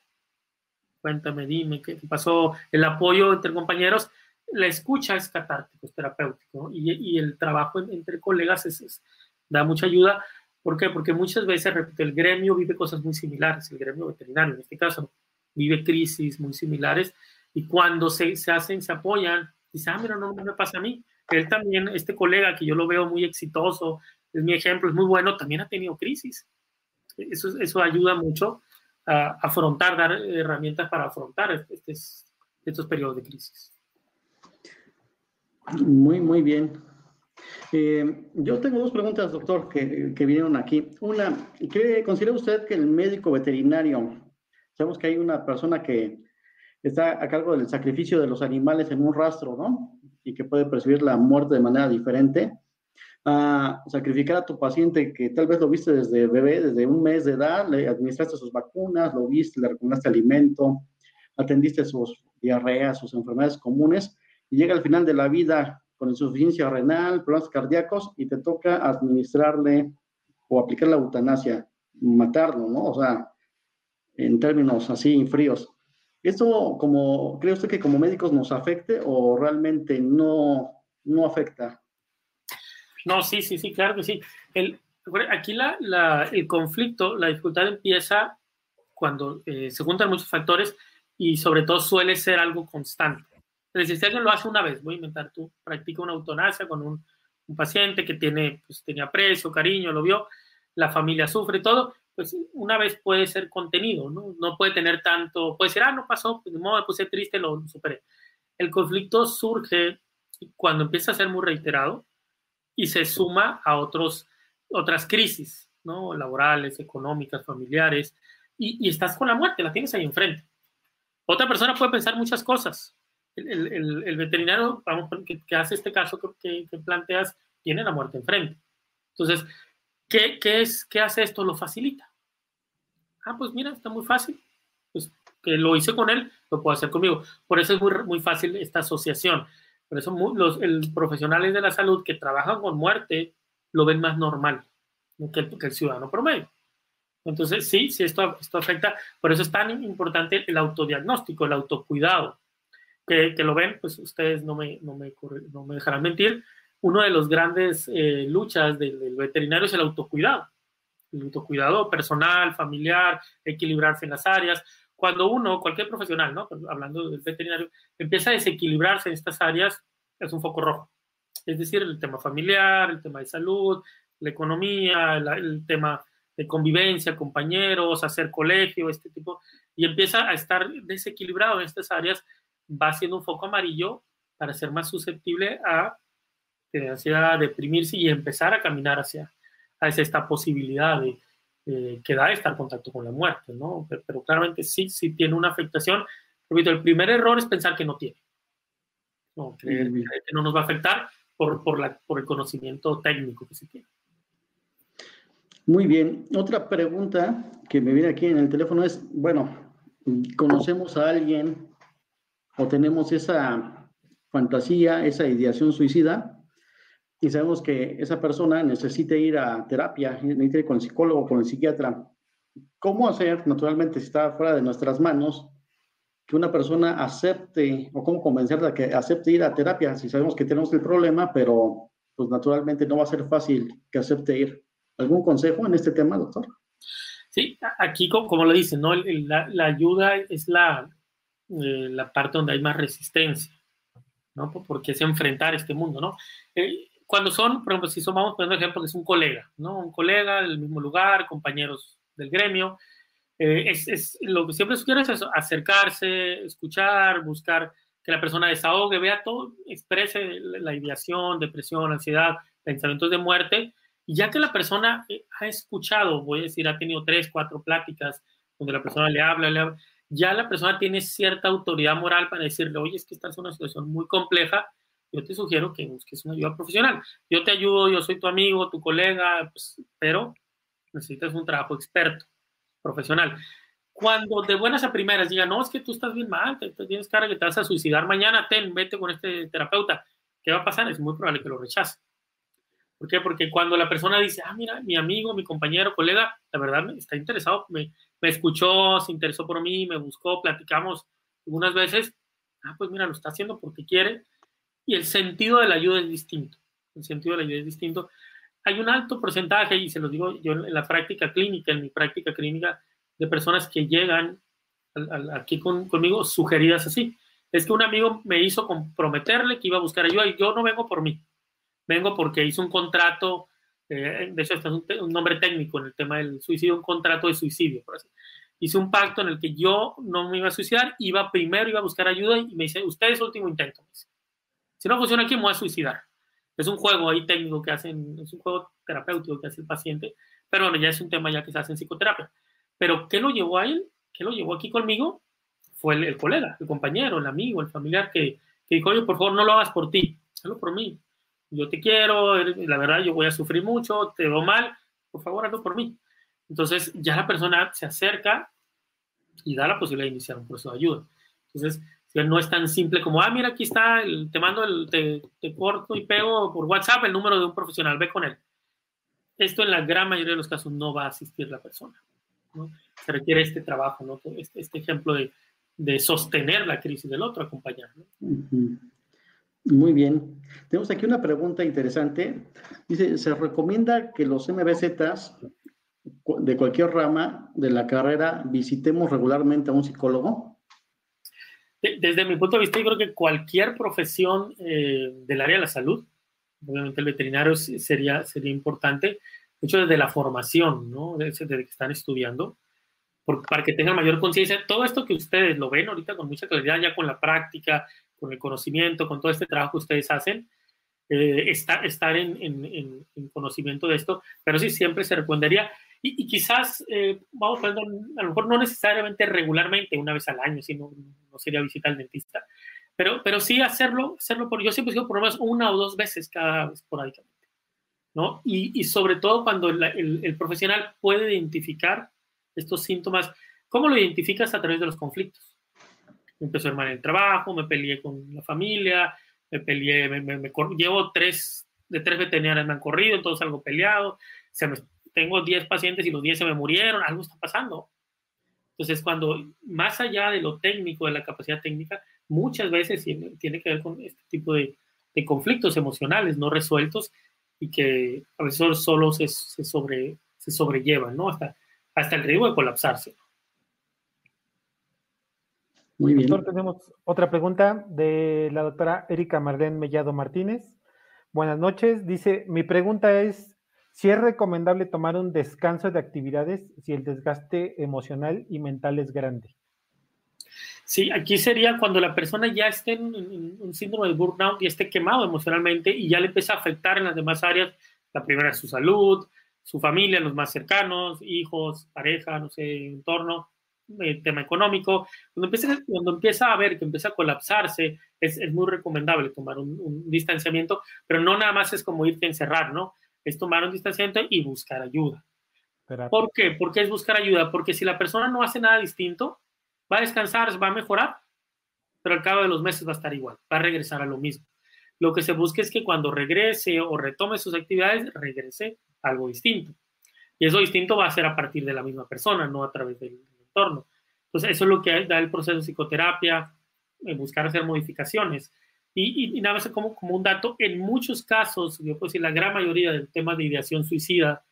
Cuéntame, dime qué pasó. El apoyo entre compañeros la escucha es catártico, es terapéutico, y, el trabajo entre colegas es, es, da mucha ayuda. ¿Por qué? Porque muchas veces, repito, el gremio vive cosas muy similares, el gremio veterinario en este caso vive crisis muy similares, y cuando se, se hacen, se apoyan, dicen, ah, mira, no, no me pasa a mí. Él también, este colega que yo lo veo muy exitoso, es mi ejemplo, es muy bueno, también ha tenido crisis. Eso, eso ayuda mucho a afrontar, dar herramientas para afrontar estos, estos periodos de crisis. Muy, muy bien. Eh, yo tengo dos preguntas, doctor, que, que, vinieron aquí. Una, ¿qué considera usted que el médico veterinario, sabemos que hay una persona que está a cargo del sacrificio de los animales en un rastro, ¿no? Y que puede percibir la muerte de manera diferente. A sacrificar a tu paciente que tal vez lo viste desde bebé, desde un mes de edad, le administraste sus vacunas, lo viste, le recomendaste alimento, atendiste sus diarreas, sus enfermedades comunes y llega al final de la vida con insuficiencia renal, problemas cardíacos y te toca administrarle o aplicar la eutanasia, matarlo, ¿no? O sea, en términos así fríos. ¿Esto como, cree usted que como médicos nos afecte o realmente no, no afecta? No, sí, sí, sí, claro que sí. El, aquí la, la, el conflicto, la dificultad empieza cuando eh, se juntan muchos factores y sobre todo suele ser algo constante. Alguien lo hace una vez, voy a inventar, tú practica una eutanasia con un, un paciente que tiene, pues, tenía aprecio, cariño, lo vio, la familia sufre todo, pues una vez puede ser contenido, ¿no? No puede tener tanto, puede decir, ah, no pasó, pues no, me puse triste, lo superé. El conflicto surge cuando empieza a ser muy reiterado y se suma a otros, otras crisis, ¿no? Laborales, económicas, familiares, y, y estás con la muerte, la tienes ahí enfrente. Otra persona puede pensar muchas cosas, el, el, el veterinario vamos, que, que, hace este caso que, que, planteas tiene la muerte enfrente. Entonces, ¿qué, qué, es, ¿qué hace esto? Lo facilita. Ah, pues mira, está muy fácil. Pues que lo hice con él, lo puedo hacer conmigo. Por eso es muy, muy fácil esta asociación. Por eso los el, profesionales de la salud que trabajan con muerte lo ven más normal que el, que el ciudadano promedio. Entonces, sí, sí, esto, esto afecta. Por eso es tan importante el autodiagnóstico, el autocuidado que, lo ven, pues ustedes no me, no me, no me dejarán mentir, una de las grandes eh, luchas del, del, veterinario es el autocuidado. El autocuidado personal, familiar, equilibrarse en las áreas. Cuando uno, cualquier profesional, ¿no? hablando del veterinario, empieza a desequilibrarse en estas áreas, es un foco rojo. Es decir, el tema familiar, el tema de salud, la economía, el tema de convivencia, compañeros, hacer colegio, este tipo, y empieza a estar desequilibrado en estas áreas, va siendo un foco amarillo para ser más susceptible a, hacia deprimirse y empezar a caminar hacia, hacia esta posibilidad de, eh, que da estar en contacto con la muerte, ¿no? Pero, pero, claramente sí, sí tiene una afectación. Repito, el primer error es pensar que no tiene. No, creer, creer que no nos va a afectar por, por, la, por el conocimiento técnico que se tiene. Muy bien. Otra pregunta que me viene aquí en el teléfono es, bueno, conocemos a alguien o tenemos esa fantasía, esa ideación suicida, y sabemos que esa persona necesita ir a terapia, necesita ir con el psicólogo, con el psiquiatra. ¿Cómo hacer, naturalmente, si está fuera de nuestras manos, que una persona acepte o cómo convencerla de que acepte ir a terapia si sabemos que tenemos el problema, pero pues naturalmente no va a ser fácil que acepte ir? ¿Algún consejo en este tema, doctor? Sí, aquí como, lo dicen, ¿no? La, ayuda es la, eh, la parte donde hay más resistencia, ¿no? Porque es enfrentar este mundo, ¿no? Eh, cuando son, por ejemplo, si somos, vamos poniendo ejemplo, que es un colega, ¿no? Un colega del mismo lugar, compañeros del gremio. Eh, es, es, lo que siempre sugiero es acercarse, escuchar, buscar que la persona desahogue, vea todo, exprese la ideación, depresión, ansiedad, pensamientos de muerte, y ya que la persona eh, ha escuchado, voy a decir, ha tenido tres, cuatro pláticas donde la persona le habla, le habla, ya la persona tiene cierta autoridad moral para decirle, oye, es que esta es una situación muy compleja, yo te sugiero que busques una ayuda profesional. Yo te ayudo, yo soy tu amigo, tu colega, pues, pero necesitas un trabajo experto, profesional. Cuando de buenas a primeras digan, no, es que tú estás bien mal, te, tienes cara que te vas a suicidar mañana, ten, vete con este terapeuta, ¿qué va a pasar? Es muy probable que lo rechace. ¿Por qué? Porque cuando la persona dice, ah, mira, mi amigo, mi compañero, colega, la verdad está interesado, me, me escuchó, se interesó por mí, me buscó, platicamos algunas veces, ah, pues mira, lo está haciendo porque quiere, y el sentido de la ayuda es distinto. El sentido de la ayuda es distinto. Hay un alto porcentaje, y se lo digo yo en la práctica clínica, en mi práctica clínica, de personas que llegan aquí conmigo sugeridas así. Es que un amigo me hizo comprometerle que iba a buscar ayuda y yo no vengo por mí. Vengo porque hice un contrato, eh, de hecho, este es un, nombre técnico en el tema del suicidio, un contrato de suicidio, por así. Hice un pacto en el que yo no me iba a suicidar, iba primero, iba a buscar ayuda y me dice, usted es el último intento. Si no funciona aquí, me voy a suicidar. Es un juego ahí técnico que hacen, es un juego terapéutico que hace el paciente, pero bueno, ya es un tema ya que se hace en psicoterapia. Pero ¿qué lo llevó a él? ¿Qué lo llevó aquí conmigo? Fue el, colega, el compañero, el amigo, el familiar que, que, dijo, oye, por favor, no lo hagas por ti, hazlo por mí. Yo te quiero, la verdad, yo voy a sufrir mucho, te veo mal, por favor, hazlo por mí. Entonces, ya la persona se acerca y da la posibilidad de iniciar un proceso de ayuda. Entonces, no es tan simple como, ah, mira, aquí está, te mando, el, te, corto y pego por WhatsApp el número de un profesional, ve con él. Esto en la gran mayoría de los casos no va a asistir la persona. Se requiere este trabajo, ¿no? este, este ejemplo de, de, sostener la crisis del otro, acompañar. Muy bien. Tenemos aquí una pregunta interesante. Dice, ¿se recomienda que los MBZs de cualquier rama de la carrera visitemos regularmente a un psicólogo? desde mi punto de vista, yo creo que cualquier profesión eh, del área de la salud, obviamente el veterinario sería, sería importante, de hecho desde la formación, ¿no? Desde, que están estudiando, para que tengan mayor conciencia, todo esto que ustedes lo ven ahorita con mucha claridad, ya con la práctica, con el conocimiento, con todo este trabajo que ustedes hacen, eh, estar, estar en, en, en, conocimiento de esto, pero sí siempre se recomendaría y, quizás, eh, vamos a a lo mejor no necesariamente regularmente, una vez al año, si no, no sería visita al dentista, pero, pero sí hacerlo, hacerlo por, yo siempre digo por lo menos una o dos veces cada vez esporádicamente, ¿no? Y, y sobre todo cuando el, el, profesional puede identificar estos síntomas, ¿cómo lo identificas a través de los conflictos? Me empezó a armar el trabajo, me peleé con la familia, me peleé, me, me, llevo tres, de tres veterinarias me han corrido, entonces algo peleado, se me tengo 10 pacientes y los 10 se me murieron, algo está pasando. Entonces, cuando más allá de lo técnico, de la capacidad técnica, muchas veces tiene, que ver con este tipo de, conflictos emocionales no resueltos y que a veces solo se, sobre, se sobrellevan, ¿no? Hasta, hasta el riesgo de colapsarse. Muy bien. Doctor, tenemos otra pregunta de la doctora Erika Marlene Mellado Martínez. Buenas noches. Dice, mi pregunta es, si es recomendable tomar un descanso de actividades si el desgaste emocional y mental es grande. Sí, aquí sería cuando la persona ya esté en, un síndrome de burnout y esté quemado emocionalmente y ya le empieza a afectar en las demás áreas. La primera es su salud, su familia, los más cercanos, hijos, pareja, no sé, entorno, el eh, tema económico. Cuando empieza, cuando empieza a ver que empieza a colapsarse, es, es muy recomendable tomar un, un, distanciamiento, pero no nada más es como irte a encerrar, ¿no? es tomar un distanciamiento y buscar ayuda. ¿Por qué? ¿Por qué es buscar ayuda? Porque si la persona no hace nada distinto, va a descansar, va a mejorar, pero al cabo de los meses va a estar igual, va a regresar a lo mismo. Lo que se busca es que cuando regrese o retome sus actividades, regrese algo distinto. Y eso distinto va a ser a partir de la misma persona, no a través del entorno. Entonces, eso es lo que da el proceso de psicoterapia, buscar hacer modificaciones. Y, nada más como, como un dato, en muchos casos, yo puedo decir la gran mayoría del tema de ideación suicida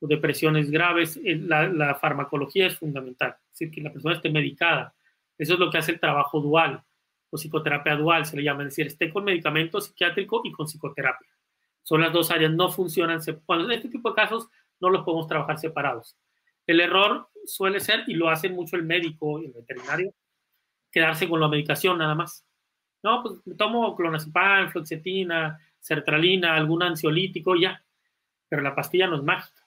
o depresiones graves, eh, la, la, farmacología es fundamental, es decir, que la persona esté medicada. Eso es lo que hace el trabajo dual o psicoterapia dual, se le llama, es decir, esté con medicamento psiquiátrico y con psicoterapia. Son las dos áreas, no funcionan. Cuando en este tipo de casos no los podemos trabajar separados. El error suele ser, y lo hace mucho el médico y el veterinario, quedarse con la medicación nada más. No, pues tomo clonazepam, fluoxetina, sertralina, algún ansiolítico, ya. Pero la pastilla no es mágica.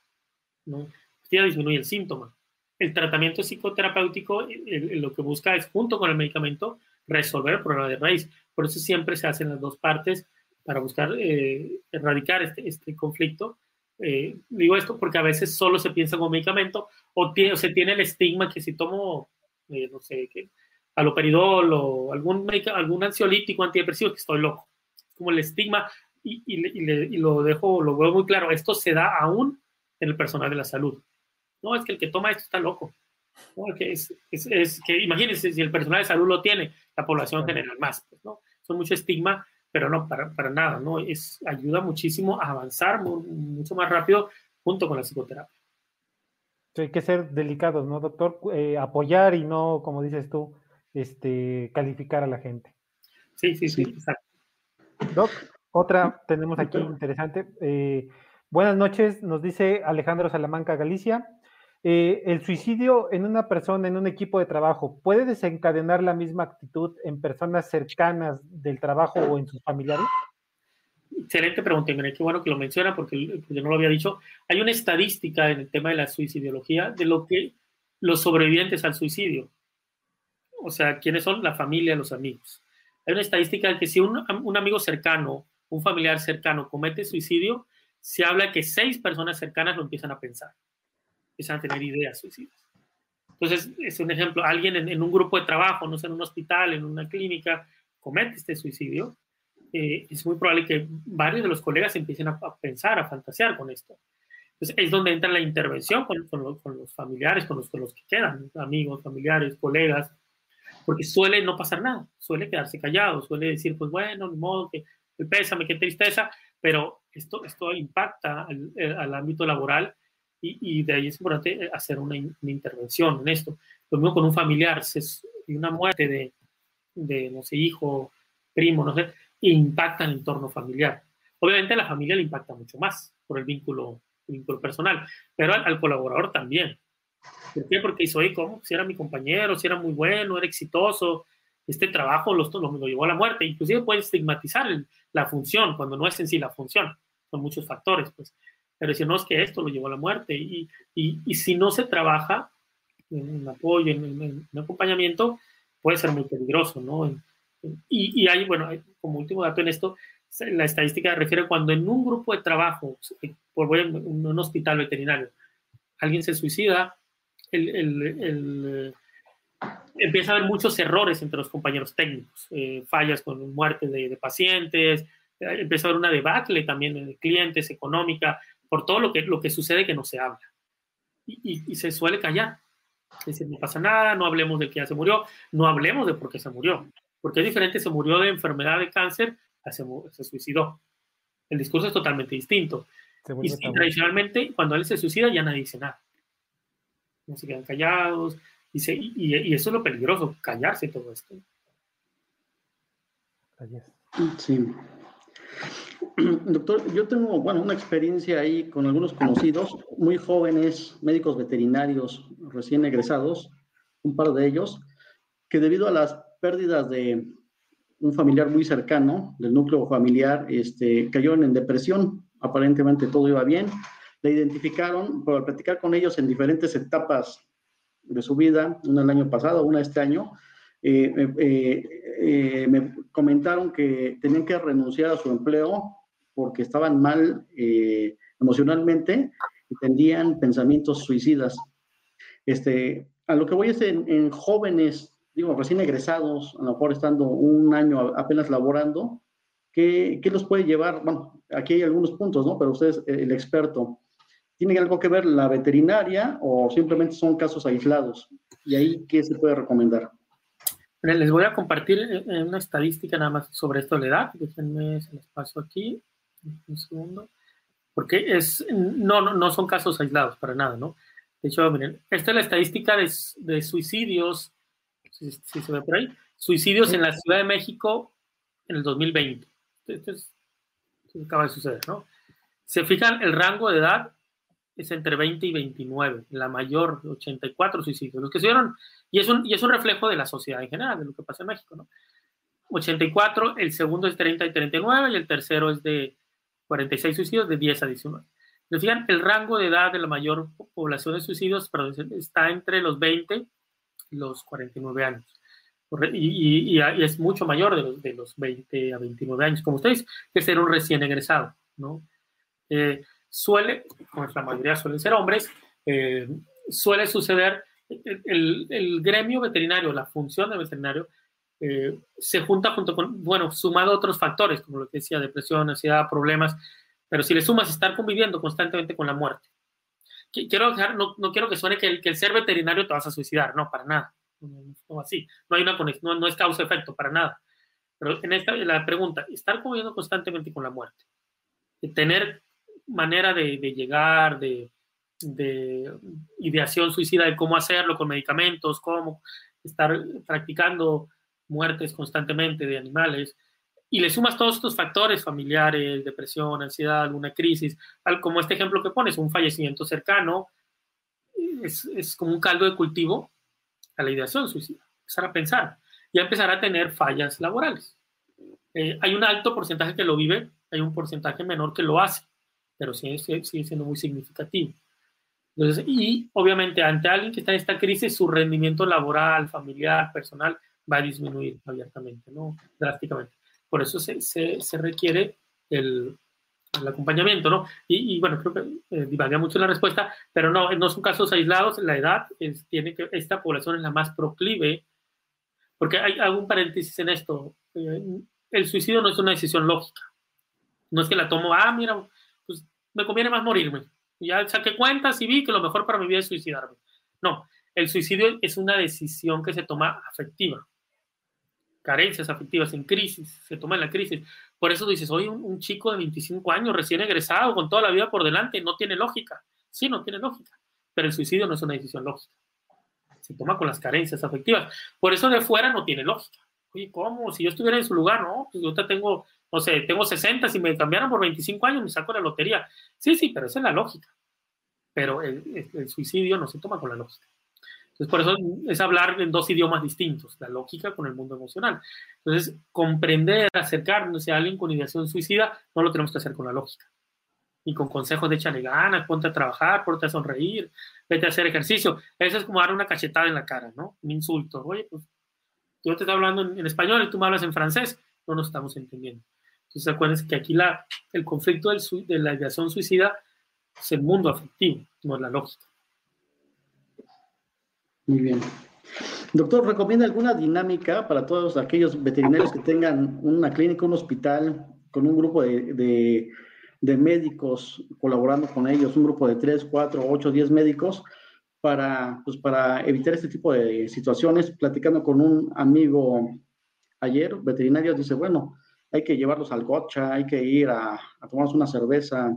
¿no? La pastilla disminuye el síntoma. El tratamiento psicoterapéutico lo que busca es, junto con el medicamento, resolver el problema de raíz. Por eso siempre se hacen las dos partes para buscar eh, erradicar este, este conflicto. Eh, digo esto porque a veces solo se piensa como medicamento o, tiene, o se tiene el estigma que si tomo, eh, no sé, que aloperidol o algún, algún ansiolítico antidepresivo, que estoy loco. Como el estigma, y, y, lo dejo, lo veo muy claro, esto se da aún en el personal de la salud. No, es que el que toma esto está loco. No, que es, es, es, que imagínense si el personal de salud lo tiene, la población general más, pues, ¿no? Son mucho estigma, pero no, para, para nada, ¿no? Es, ayuda muchísimo a avanzar mucho más rápido junto con la psicoterapia. hay que ser delicados, ¿no, doctor? Eh, apoyar y no, como dices tú, este, calificar a la gente. Sí, sí, sí, exacto. Doc, otra tenemos aquí interesante. Eh, buenas noches, nos dice Alejandro Salamanca Galicia. Eh, ¿El suicidio en una persona, en un equipo de trabajo, puede desencadenar la misma actitud en personas cercanas del trabajo o en sus familiares? Excelente pregunta, mira, qué bueno que lo menciona porque, yo no lo había dicho. Hay una estadística en el tema de la suicidiología de lo que los sobrevivientes al suicidio, o sea, quiénes son la familia, los amigos. Hay una estadística de que si un, un amigo cercano, un familiar cercano comete suicidio, se habla que seis personas cercanas lo empiezan a pensar empiezan a tener ideas suicidas. Entonces, es un ejemplo, alguien en, un grupo de trabajo, no sé, en un hospital, en una clínica, comete este suicidio, eh, es muy probable que varios de los colegas empiecen a, pensar, a fantasear con esto. Entonces, es donde entra la intervención con, con, los, familiares, con los, con los que quedan, amigos, familiares, colegas, porque suele no pasar nada, suele quedarse callado, suele decir, pues bueno, ni modo, que pésame, qué tristeza, pero esto, esto impacta al, al ámbito laboral y, de ahí es importante hacer una, intervención en esto. Lo mismo con un familiar, si es una muerte de, de, no sé, hijo, primo, no sé, impacta en el entorno familiar. Obviamente a la familia le impacta mucho más por el vínculo, vínculo personal, pero al, colaborador también. ¿Por qué? Porque hizo, ¿cómo? Si era mi compañero, si era muy bueno, era exitoso, este trabajo lo, lo, lo llevó a la muerte. Inclusive puede estigmatizar la función cuando no es en sí la función. Son muchos factores, pues pero decir, no, es que esto lo llevó a la muerte. Y, y, si no se trabaja en apoyo, en, acompañamiento, puede ser muy peligroso, ¿no? Y, y hay, bueno, como último dato en esto, la estadística refiere cuando en un grupo de trabajo, por en un hospital veterinario, alguien se suicida, el, el, el, empieza a haber muchos errores entre los compañeros técnicos, eh, fallas con muerte de, de, pacientes, empieza a haber una debacle también de clientes, económica, por todo lo que, lo que sucede que no se habla. Y, y, se suele callar. Es decir, no pasa nada, no hablemos de que ya se murió, no hablemos de por qué se murió. Porque es diferente, se murió de enfermedad de cáncer a se, se suicidó. El discurso es totalmente distinto. Y, y, tradicionalmente, cuando él se suicida, ya nadie dice nada. No se quedan callados. Y, se, y, y, eso es lo peligroso, callarse todo esto. Sí. Doctor, yo tengo, bueno, una experiencia ahí con algunos conocidos, muy jóvenes, médicos veterinarios recién egresados, un par de ellos, que debido a las pérdidas de un familiar muy cercano, del núcleo familiar, este, cayeron en depresión, aparentemente todo iba bien, le identificaron, por platicar con ellos en diferentes etapas de su vida, una el año pasado, una este año, eh, eh, eh, me comentaron que tenían que renunciar a su empleo porque estaban mal eh, emocionalmente y tendían pensamientos suicidas. Este, a lo que voy es en, jóvenes digo, recién egresados, a lo mejor estando un año apenas laborando, ¿qué, qué los puede llevar? Bueno, aquí hay algunos puntos, ¿no? Pero usted es el experto. ¿Tiene algo que ver la veterinaria o simplemente son casos aislados? ¿Y ahí qué se puede recomendar? Les voy a compartir eh, eh, una estadística nada más sobre esto de la edad. Déjenme el espacio aquí. Un segundo. Porque es, no, no, no son casos aislados para nada, ¿no? De hecho, miren, esta es la estadística de, de suicidios, si, se ve por ahí, suicidios en la Ciudad de México en el 2020. Esto, es, esto acaba de suceder, ¿no? Se fijan, el rango de edad es entre 20 y 29, la mayor, 84 suicidios. Los que se dieron, y es, un, y es un reflejo de la sociedad en general, de lo que pasa en México, ¿no? 84, el segundo es 30 y 39 y el tercero es de 46 suicidios de 10 a 19. Decían, el rango de edad de la mayor población de suicidios está entre los 20 y los 49 años. Y, es mucho mayor de los, de los 20 a 29 años, como ustedes, que ser un recién egresado, ¿no? Eh, suele, como la mayoría suelen ser hombres, eh, suele suceder, el, el, gremio veterinario, la función de veterinario, eh, se junta junto con, bueno, sumado a otros factores, como lo que decía, depresión, ansiedad, problemas, pero si le sumas estar conviviendo constantemente con la muerte. Quiero dejar, no, no quiero que suene que el, que el, ser veterinario te vas a suicidar, no, para nada. No, así. No hay una conexión, no, es causa-efecto, para nada. Pero en esta, la pregunta, estar conviviendo constantemente con la muerte, tener manera de, de llegar, de, de ideación suicida de cómo hacerlo con medicamentos, cómo estar practicando muertes constantemente de animales, y le sumas todos estos factores familiares, depresión, ansiedad, alguna crisis, como este ejemplo que pones, un fallecimiento cercano, es, es como un caldo de cultivo a la ideación suicida. Empezar a pensar y a empezar a tener fallas laborales. Eh, hay un alto porcentaje que lo vive, hay un porcentaje menor que lo hace, pero sigue, sigue siendo muy significativo. Entonces, y obviamente ante alguien que está en esta crisis, su rendimiento laboral, familiar, personal, va a disminuir abiertamente, ¿no? Drásticamente. Por eso se, se, requiere el, el, acompañamiento, ¿no? Y, bueno, creo que eh, mucho la respuesta, pero no, no son casos aislados. La edad tiene que, esta población es la más proclive, porque hay algún paréntesis en esto. Eh, el suicidio no es una decisión lógica. No es que la tomo, ah, mira, pues me conviene más morirme. Ya saqué cuentas y vi que lo mejor para mi vida es suicidarme. No, el suicidio es una decisión que se toma afectiva carencias afectivas, en crisis, se toma en la crisis. Por eso dices, oye, un, chico de 25 años recién egresado, con toda la vida por delante, no tiene lógica. Sí, no tiene lógica, pero el suicidio no es una decisión lógica. Se toma con las carencias afectivas. Por eso de fuera no tiene lógica. Oye, ¿cómo? Si yo estuviera en su lugar, no, pues yo tengo, no sé, tengo 60, si me cambiaran por 25 años me saco la lotería. Sí, sí, pero esa es la lógica. Pero el suicidio no se toma con la lógica. Entonces, por eso es hablar en dos idiomas distintos, la lógica con el mundo emocional. Entonces, comprender, acercarnos a alguien con ideación suicida, no lo tenemos que hacer con la lógica. Y con consejos de échale ganas, ponte a trabajar, ponte a sonreír, vete a hacer ejercicio. Eso es como dar una cachetada en la cara, ¿no? Un insulto. Oye, pues yo te estoy hablando en, español y tú me hablas en francés, no nos estamos entendiendo. Entonces, acuérdense que aquí la, el conflicto de la ideación suicida es el mundo afectivo, no es la lógica. Muy bien. Doctor, ¿recomienda alguna dinámica para todos aquellos veterinarios que tengan una clínica, un hospital, con un grupo de, médicos colaborando con ellos, un grupo de 3, 4, 8, 10 médicos, para, pues, para evitar este tipo de situaciones? Platicando con un amigo ayer, veterinario, dice, bueno, hay que llevarlos al gocha, hay que ir a, a tomarnos una cerveza,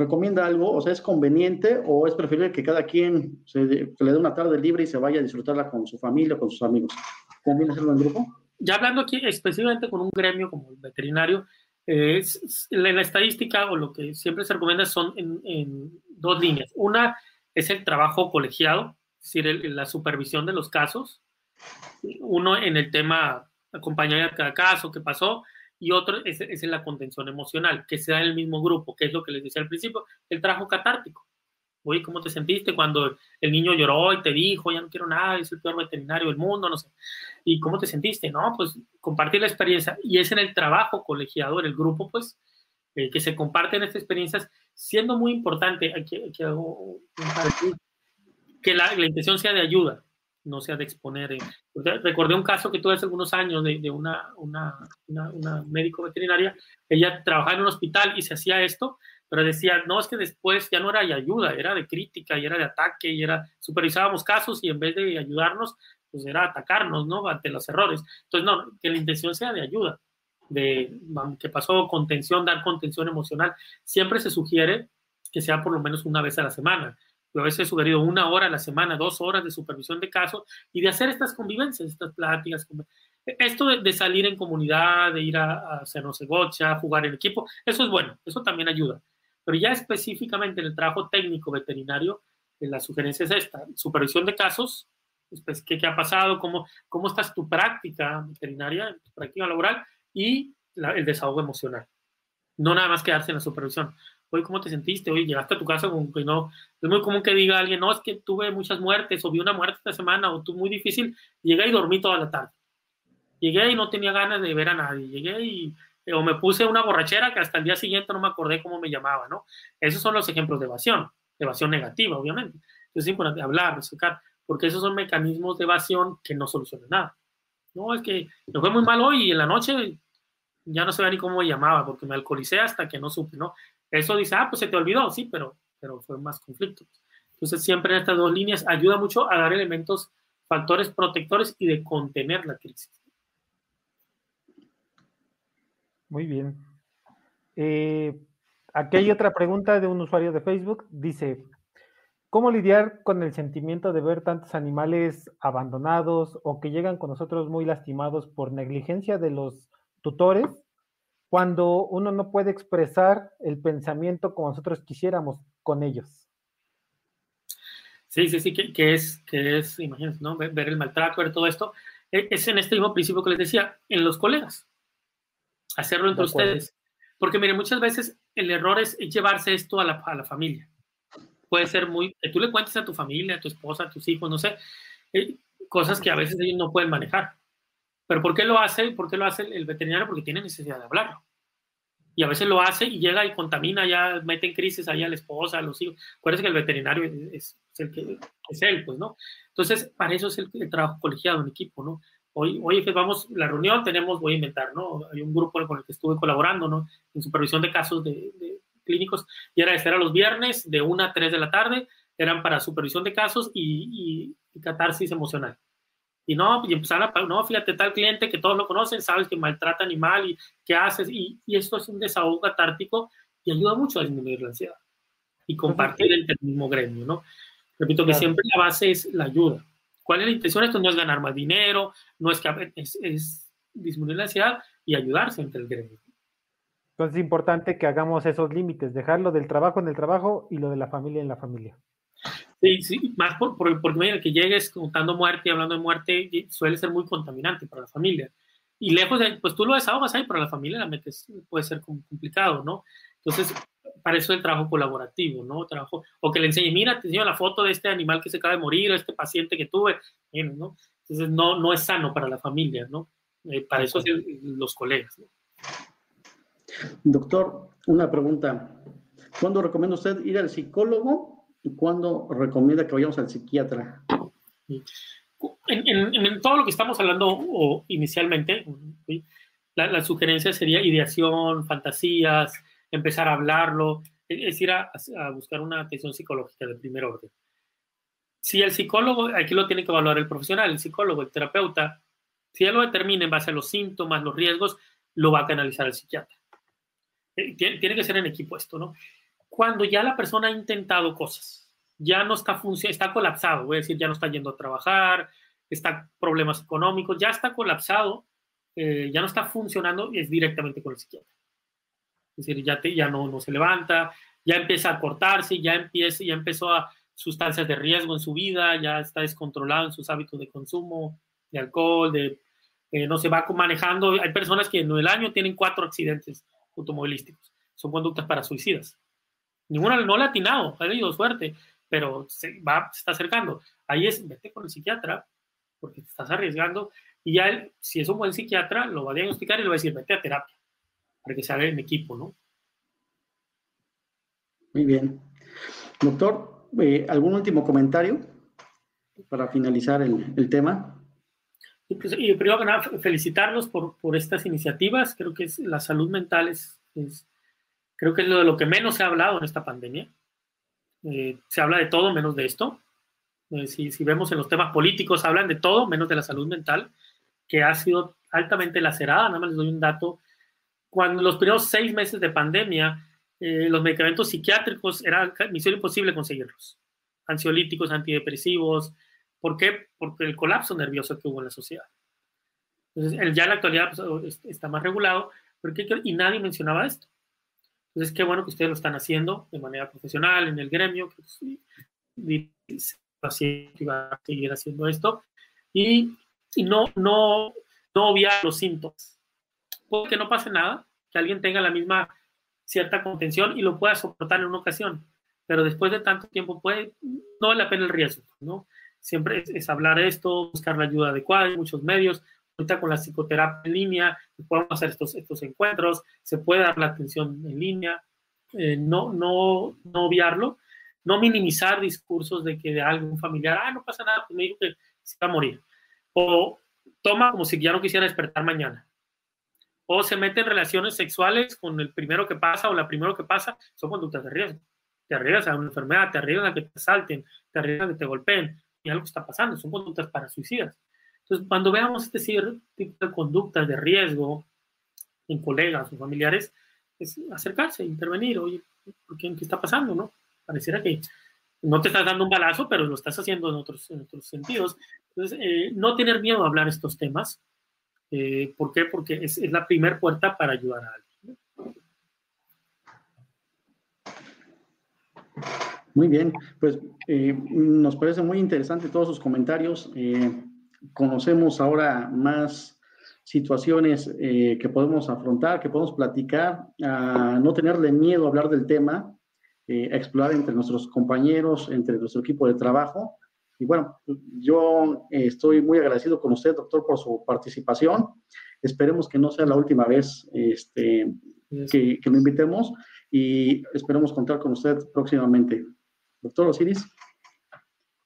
recomienda algo? O sea, ¿es conveniente o es preferible que cada quien se, le dé una tarde libre y se vaya a disfrutarla con su familia, con sus amigos? ¿Conviene hacerlo en grupo? Ya hablando aquí específicamente con un gremio como el veterinario, eh, la, estadística o lo que siempre se recomienda son en, dos líneas. Una es el trabajo colegiado, es decir, la supervisión de los casos. Uno en el tema acompañar cada caso, qué pasó, y otro es, es la contención emocional, que sea en el mismo grupo, que es lo que les decía al principio, el trabajo catártico. Oye, ¿cómo te sentiste cuando el niño lloró y te dijo, ya no quiero nada, es el peor veterinario del mundo, no sé? ¿Y cómo te sentiste? No, pues compartir la experiencia. Y es en el trabajo colegiado, en el grupo, pues, eh, que se comparten estas experiencias, siendo muy importante, aquí, aquí hago un que la, la intención sea de ayuda, no se ha de exponer. Recordé un caso que tuve hace algunos años de, una, una, una, médico veterinaria, ella trabajaba en un hospital y se hacía esto, pero decía, no, es que después ya no era de ayuda, era de crítica y era de ataque y era, supervisábamos casos y en vez de ayudarnos, pues era atacarnos, ¿no? Ante los errores. Entonces, no, que la intención sea de ayuda, de que pasó contención, dar contención emocional. Siempre se sugiere que sea por lo menos una vez a la semana yo a veces he sugerido una hora a la semana, dos horas de supervisión de casos y de hacer estas convivencias, estas pláticas. Esto de, salir en comunidad, de ir a, hacer no sé, gocha, jugar en equipo, eso es bueno, eso también ayuda. Pero ya específicamente en el trabajo técnico veterinario, eh, la sugerencia es esta, supervisión de casos, pues, ¿qué, ¿qué, ha pasado? ¿Cómo, ¿Cómo estás tu práctica veterinaria, tu práctica laboral? Y el desahogo emocional. No nada más quedarse en la supervisión oye, ¿cómo te sentiste? Oye, llegaste a tu casa con que no. Es muy común que diga alguien, no, es que tuve muchas muertes, o vi una muerte esta semana, o tú muy difícil. Llegué y dormí toda la tarde. Llegué y no tenía ganas de ver a nadie. Llegué y. O me puse una borrachera que hasta el día siguiente no me acordé cómo me llamaba, ¿no? Esos son los ejemplos de evasión, evasión negativa, obviamente. Entonces es importante hablar, sacar, porque esos son mecanismos de evasión que no solucionan nada. No, es que me fue muy mal hoy y en la noche ya no sé ni cómo me llamaba porque me alcoholicé hasta que no supe, ¿no? Eso dice, ah, pues se te olvidó, sí, pero, pero fue más conflicto. Entonces, siempre en estas dos líneas ayuda mucho a dar elementos, factores protectores y de contener la crisis. Muy bien. Eh, aquí hay otra pregunta de un usuario de Facebook. Dice, ¿cómo lidiar con el sentimiento de ver tantos animales abandonados o que llegan con nosotros muy lastimados por negligencia de los tutores cuando uno no puede expresar el pensamiento como nosotros quisiéramos con ellos. Sí, sí, sí, que, es, que es, imagínense, ¿no? Ver, el maltrato, ver todo esto. E, es en este mismo principio que les decía, en los colegas. Hacerlo entre ustedes. Porque, miren, muchas veces el error es llevarse esto a la, a la familia. Puede ser muy, tú le cuentes a tu familia, a tu esposa, a tus hijos, no sé, eh, cosas que a veces ellos no pueden manejar. Pero ¿por qué lo hace? ¿Por qué lo hace el veterinario? Porque tiene necesidad de hablarlo. Y a veces lo hace y llega y contamina, ya mete en crisis ahí a la esposa, a los hijos. Acuérdense que el veterinario es, el que es él, pues, ¿no? Entonces, para eso es el, trabajo colegiado en equipo, ¿no? Hoy, oye, pues vamos, la reunión tenemos, voy a inventar, ¿no? Hay un grupo con el que estuve colaborando, ¿no? En supervisión de casos de, clínicos, y era, era los viernes de 1 a 3 de la tarde, eran para supervisión de casos y, y catarsis emocional. Y no, y empezar a, no, fíjate, tal cliente que todos lo conocen, sabes que maltrata animal y qué haces, y, y esto es un desahogo catártico y ayuda mucho a disminuir la ansiedad y compartir el mismo gremio, ¿no? Repito que siempre la base es la ayuda. ¿Cuál es la intención? Esto no es ganar más dinero, no es que es, es disminuir la ansiedad y ayudarse entre el gremio. Entonces es importante que hagamos esos límites, dejarlo del trabajo en el trabajo y lo de la familia en la familia. Sí, sí, más por, por, porque que llegues contando muerte y hablando de muerte suele ser muy contaminante para la familia. Y lejos de, pues tú lo desahogas ahí, pero la familia la metes, puede ser complicado, ¿no? Entonces, para eso el trabajo colaborativo, ¿no? Trabajo, o que le enseñe, mira, te enseño la foto de este animal que se acaba de morir, o este paciente que tuve, ¿no? Entonces, no, no es sano para la familia, ¿no? Eh, para eso los colegas, ¿no? Doctor, una pregunta. ¿Cuándo recomienda usted ir al psicólogo ¿Y cuándo recomienda que vayamos al psiquiatra? En, todo lo que estamos hablando inicialmente, la, sugerencia sería ideación, fantasías, empezar a hablarlo, es ir a, buscar una atención psicológica de primer orden. Si el psicólogo, aquí lo tiene que evaluar el profesional, el psicólogo, el terapeuta, si él lo determina en base a los síntomas, los riesgos, lo va a canalizar el psiquiatra. Eh, tiene que ser en equipo esto, ¿no? Cuando ya la persona ha intentado cosas, ya no está funcionando, está colapsado, voy a decir, ya no está yendo a trabajar, está problemas económicos, ya está colapsado, eh, ya no está funcionando, es directamente con el psiquiatra. Es decir, ya, te, ya no, no se levanta, ya empieza a cortarse, ya, empieza, ya empezó a sustancias de riesgo en su vida, ya está descontrolado en sus hábitos de consumo de alcohol, de eh, no se va manejando. Hay personas que en el año tienen cuatro accidentes automovilísticos. Son conductas para suicidas. Ninguna no le ha atinado, ha tenido suerte, pero se, va, se está acercando. Ahí es, vete con el psiquiatra, porque te estás arriesgando, y ya él, si es un buen psiquiatra, lo va a diagnosticar y le va a decir, vete a terapia, para que se haga en equipo, ¿no? Muy bien. Doctor, eh, ¿algún último comentario? para finalizar el, tema. Y, pues, y primero nada, felicitarlos por, por, estas iniciativas. Creo que es, la salud mental es, creo que es lo de lo que menos se ha hablado en esta pandemia. Eh, se habla de todo menos de esto. Eh, si, si, vemos en los temas políticos, hablan de todo menos de la salud mental, que ha sido altamente lacerada. Nada más les doy un dato. Cuando los primeros seis meses de pandemia, eh, los medicamentos psiquiátricos era misión imposible conseguirlos. Ansiolíticos, antidepresivos. ¿Por qué? Porque el colapso nervioso que hubo en la sociedad. Entonces, ya en la actualidad pues, está más regulado, porque, y nadie mencionaba esto. Entonces, qué bueno que ustedes lo están haciendo de manera profesional en el gremio, que va a seguir haciendo esto. Y, no, no, no obviar los síntomas. Puede que no pase nada, que alguien tenga la misma cierta contención y lo pueda soportar en una ocasión, pero después de tanto tiempo no vale la pena el riesgo, ¿no? Siempre es, hablar de esto, buscar la ayuda adecuada, hay muchos medios, ahorita con la psicoterapia en línea, podemos hacer estos, estos encuentros, se puede dar la atención en línea, eh, no, no, no obviarlo, no minimizar discursos de que de algún familiar, ah, no pasa nada, pues me dijo que se va a morir, o toma como si ya no quisiera despertar mañana, o se mete en relaciones sexuales con el primero que pasa o la primero que pasa, son conductas de riesgo. Te arriesgas a una enfermedad, te arriesgas a que te asalten, te arriesgas a que te golpeen, y algo está pasando, son conductas para suicidas. Entonces, cuando veamos este tipo de conductas de riesgo en colegas o familiares, es acercarse, intervenir, oye, ¿por qué, ¿qué está pasando? no? Pareciera que no te estás dando un balazo, pero lo estás haciendo en otros, en otros sentidos. Entonces, eh, no tener miedo a hablar estos temas, eh, ¿Por qué? Porque es, la primera puerta para ayudar a alguien. Muy bien, pues eh, nos parece muy interesante todos sus comentarios. Conocemos ahora más situaciones que podemos afrontar, que podemos platicar, a no tenerle miedo a hablar del tema, a explorar entre nuestros compañeros, entre nuestro equipo de trabajo y bueno, yo eh, estoy muy agradecido con usted, doctor, por su participación. Esperemos que no sea la última vez este, que, que lo invitemos y esperemos contar con usted próximamente. Doctor Osiris.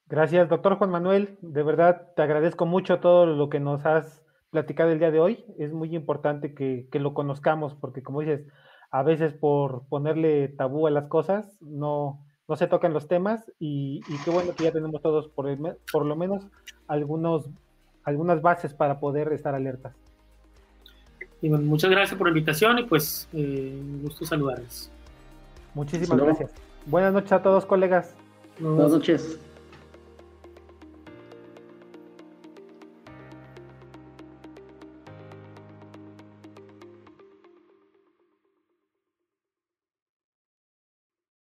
Gracias, doctor Juan Manuel. De verdad, te agradezco mucho todo lo que nos has platicado el día de hoy. Es muy importante que, que lo conozcamos porque, como dices, a veces por ponerle tabú a las cosas, no, no se tocan los temas y, qué bueno que ya tenemos todos por, por lo menos algunos, algunas bases para poder estar alertas. Y muchas gracias por la invitación y pues eh, un gusto saludarles. Muchísimas gracias. Buenas noches a todos, colegas. Buenas noches.